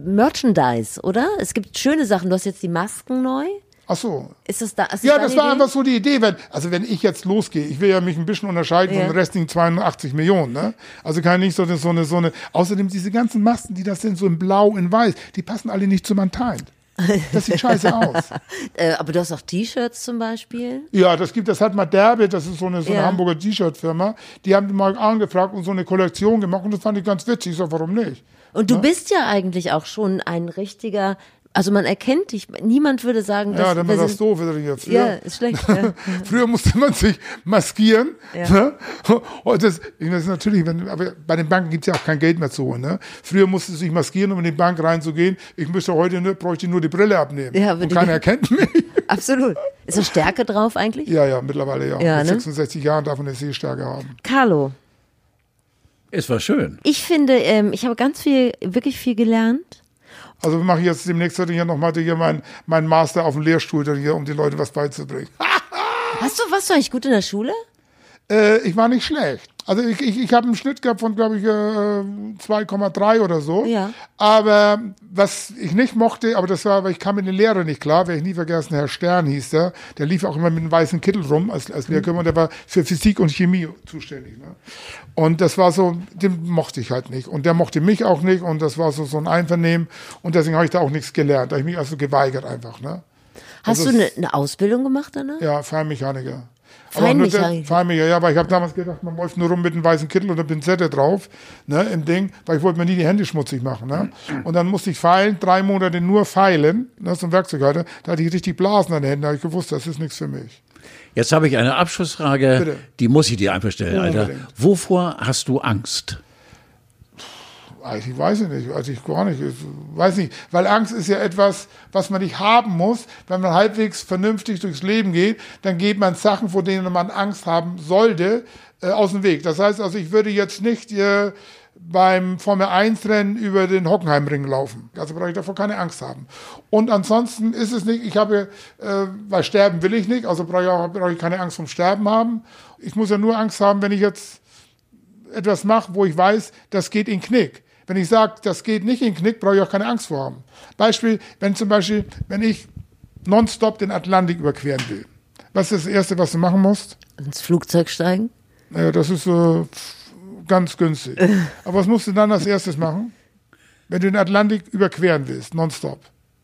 Merchandise, oder? Es gibt schöne Sachen. Du hast jetzt die Masken neu. Ach so. Ist das da? Ist Ja, das war Idee? einfach so die Idee. Wenn, also wenn ich jetzt losgehe, ich will ja mich ein bisschen unterscheiden Ja. von den restlichen 82 Millionen. Ne? Also kann ich nicht so eine, so eine, so eine. Außerdem diese ganzen Masken, die das sind, so in Blau, in Weiß, die passen alle nicht zum Untimed. Das sieht scheiße aus. Äh, aber du hast auch T-Shirts zum Beispiel. Ja, das gibt, das hat mal Derbe, das ist so eine, so eine Ja. Hamburger T-Shirt-Firma. Die haben mal angefragt und so eine Kollektion gemacht und das fand ich ganz witzig. Ich sag, warum nicht? Und du bist ja eigentlich auch schon ein richtiger. Also man erkennt dich. Niemand würde sagen, dass Ja, dann war das sind- doof. wieder hier. Früher, Ja, ist schlecht. Ja. Früher musste man sich maskieren. Ja. Ne? Und das, ich weiß natürlich, wenn, aber bei den Banken gibt es ja auch kein Geld mehr zu holen. Ne? Früher musste sich maskieren, um in die Bank reinzugehen. Ich müsste heute nur, bräuchte nur die Brille abnehmen. Ja, und würde keiner erkennt mich. Absolut. Ist da Stärke drauf eigentlich? ja, ja, mittlerweile ja. Ja, Mit ne? 66 Jahren darf man eine Sehstärke haben. Carlo, Es war schön. ich finde, ähm, ich habe ganz viel, wirklich viel gelernt. Also mache ich jetzt demnächst hier nochmal hier meinen mein Master auf dem Lehrstuhl, dann hier, um den Leuten was beizubringen. Hast du, warst du eigentlich gut in der Schule? Äh, ich war nicht schlecht. Also ich, ich, ich habe einen Schnitt gehabt von, glaube ich, äh, 2,3 oder so. Ja. Aber was ich nicht mochte, aber das war, weil ich kam mit den Lehrern nicht klar, werde ich nie vergessen, Herr Stern hieß der, der lief auch immer mit einem weißen Kittel rum als, als Lehrkörper und der war für Physik und Chemie zuständig. Ne? Und das war so, den mochte ich halt nicht. Und der mochte mich auch nicht und das war so, so ein Einvernehmen und deswegen habe ich da auch nichts gelernt. Da habe ich mich also geweigert einfach. Ne? Hast Also du eine, eine Ausbildung gemacht danach? Ja, Feinmechaniker. Feinmechaniker. Feinmechaniker, ja, weil ich habe damals gedacht, man läuft nur rum mit einem weißen Kittel und einer Pinzette drauf, ne, im Ding, weil ich wollte mir nie die Hände schmutzig machen, ne. Und dann musste ich feilen, drei Monate nur feilen, ne, so ein Werkzeughalter, da hatte ich richtig Blasen an den Händen, da habe ich gewusst, das ist nichts für mich. Jetzt habe ich eine Abschlussfrage, Bitte. die muss ich dir einfach stellen, Alter. Unbedingt. Wovor hast du Angst? Eigentlich weiß ich nicht, also ich gar nicht, ich weiß nicht, weil Angst ist ja etwas, was man nicht haben muss. Wenn man halbwegs vernünftig durchs Leben geht, dann geht man Sachen, vor denen man Angst haben sollte, äh, aus dem Weg. Das heißt also, ich würde jetzt nicht äh, beim Formel 1 Rennen über den Hockenheimring laufen. Also brauche ich davor keine Angst haben. Und ansonsten ist es nicht, ich habe, äh, weil sterben will ich nicht, also brauche ich, auch, brauche ich keine Angst vom Sterben haben. Ich muss ja nur Angst haben, wenn ich jetzt etwas mache, wo ich weiß, das geht in Knick. Wenn ich sage, das geht nicht in Knick, brauche ich auch keine Angst vor haben. Beispiel, wenn zum Beispiel, wenn ich nonstop den Atlantik überqueren will. Was ist das Erste, was du machen musst? Ins Flugzeug steigen? Naja, das ist äh, ganz günstig. Aber was musst du dann als erstes machen? Wenn du den Atlantik überqueren willst, nonstop.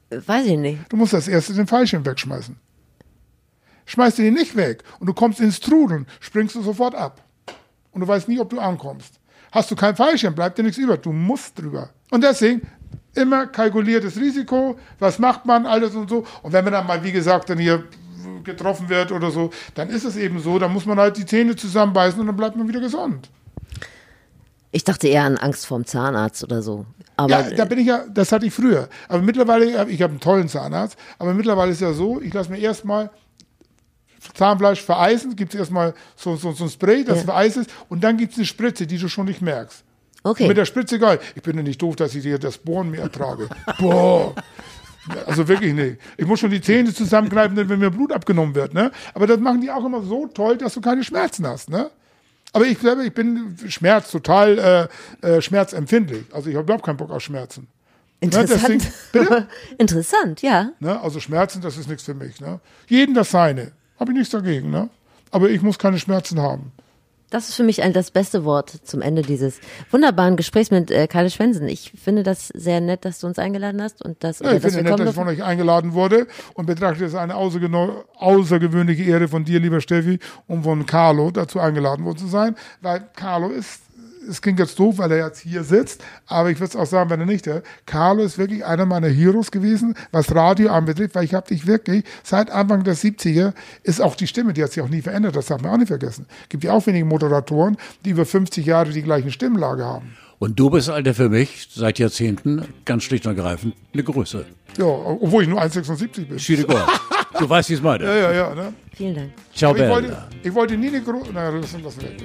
Weiß ich nicht. Du musst als erstes den Fallschirm wegschmeißen. Schmeißt du den nicht weg und du kommst ins Trudeln, springst du sofort ab. Und du weißt nie, ob du ankommst. Hast du keinen Fallschirm, bleibt dir nichts über. Du musst drüber. Und deswegen immer kalkuliertes Risiko. Was macht man, alles und so. Und wenn man dann mal, wie gesagt, dann hier getroffen wird oder so, dann ist es eben so, dann muss man halt die Zähne zusammenbeißen und dann bleibt man wieder gesund. Ich dachte eher an Angst vorm Zahnarzt oder so. Aber Ja, da bin ich ja, das hatte ich früher. Aber mittlerweile, ich habe einen tollen Zahnarzt, aber mittlerweile ist ja so, ich lasse mir erstmal Zahnfleisch vereisen, gibt es erstmal so, so, so ein Spray, das Ja. vereist ist, und dann gibt es eine Spritze, die du schon nicht merkst. okay. Mit der Spritze geil. Ich bin ja nicht doof, dass ich dir das Bohren mehr ertrage. Boah. Also wirklich nicht. Ich muss schon die Zähne zusammenkneifen, wenn mir Blut abgenommen wird. Ne? Aber das machen die auch immer so toll, dass du keine Schmerzen hast. Ne? Aber ich selber, ich bin Schmerz total äh, äh, schmerzempfindlich. Also ich habe überhaupt keinen Bock auf Schmerzen. Interessant. deswegen- Bitte? Interessant, ja. Ne? Also Schmerzen, das ist nichts für mich. Ne? Jeden das seine. Habe ich nichts dagegen. Ne? Aber ich muss keine Schmerzen haben. Das ist für mich ein, das beste Wort zum Ende dieses wunderbaren Gesprächs mit äh, Karl Schwensen. Ich finde das sehr nett, dass du uns eingeladen hast und dass, Ja, ich finde nett, dass ich von euch eingeladen wurde und betrachte es als eine außergewöhnliche Ehre von dir, lieber Steffi, um von Carlo dazu eingeladen worden zu sein, weil Carlo ist es klingt jetzt doof, weil er jetzt hier sitzt, aber ich würde es auch sagen, wenn er nicht, der Carlo ist wirklich einer meiner Heroes gewesen, was Radio anbetrifft, weil ich habe dich wirklich seit Anfang der 70er ist auch die Stimme, die hat sich auch nie verändert, das darf man auch nicht vergessen. Gibt ja auch wenige Moderatoren, die über 50 Jahre die gleichen Stimmlage haben. Und du bist, Alter, für mich seit Jahrzehnten ganz schlicht und ergreifend eine Größe. Ja, obwohl ich nur 1,76 bin. Schiedegold. Du weißt, wie es meine. Ja, ja, ja. Ne? Vielen Dank. Ciao, Aber ich wollte, ich wollte nie eine Größe. Na, lassen wir weg.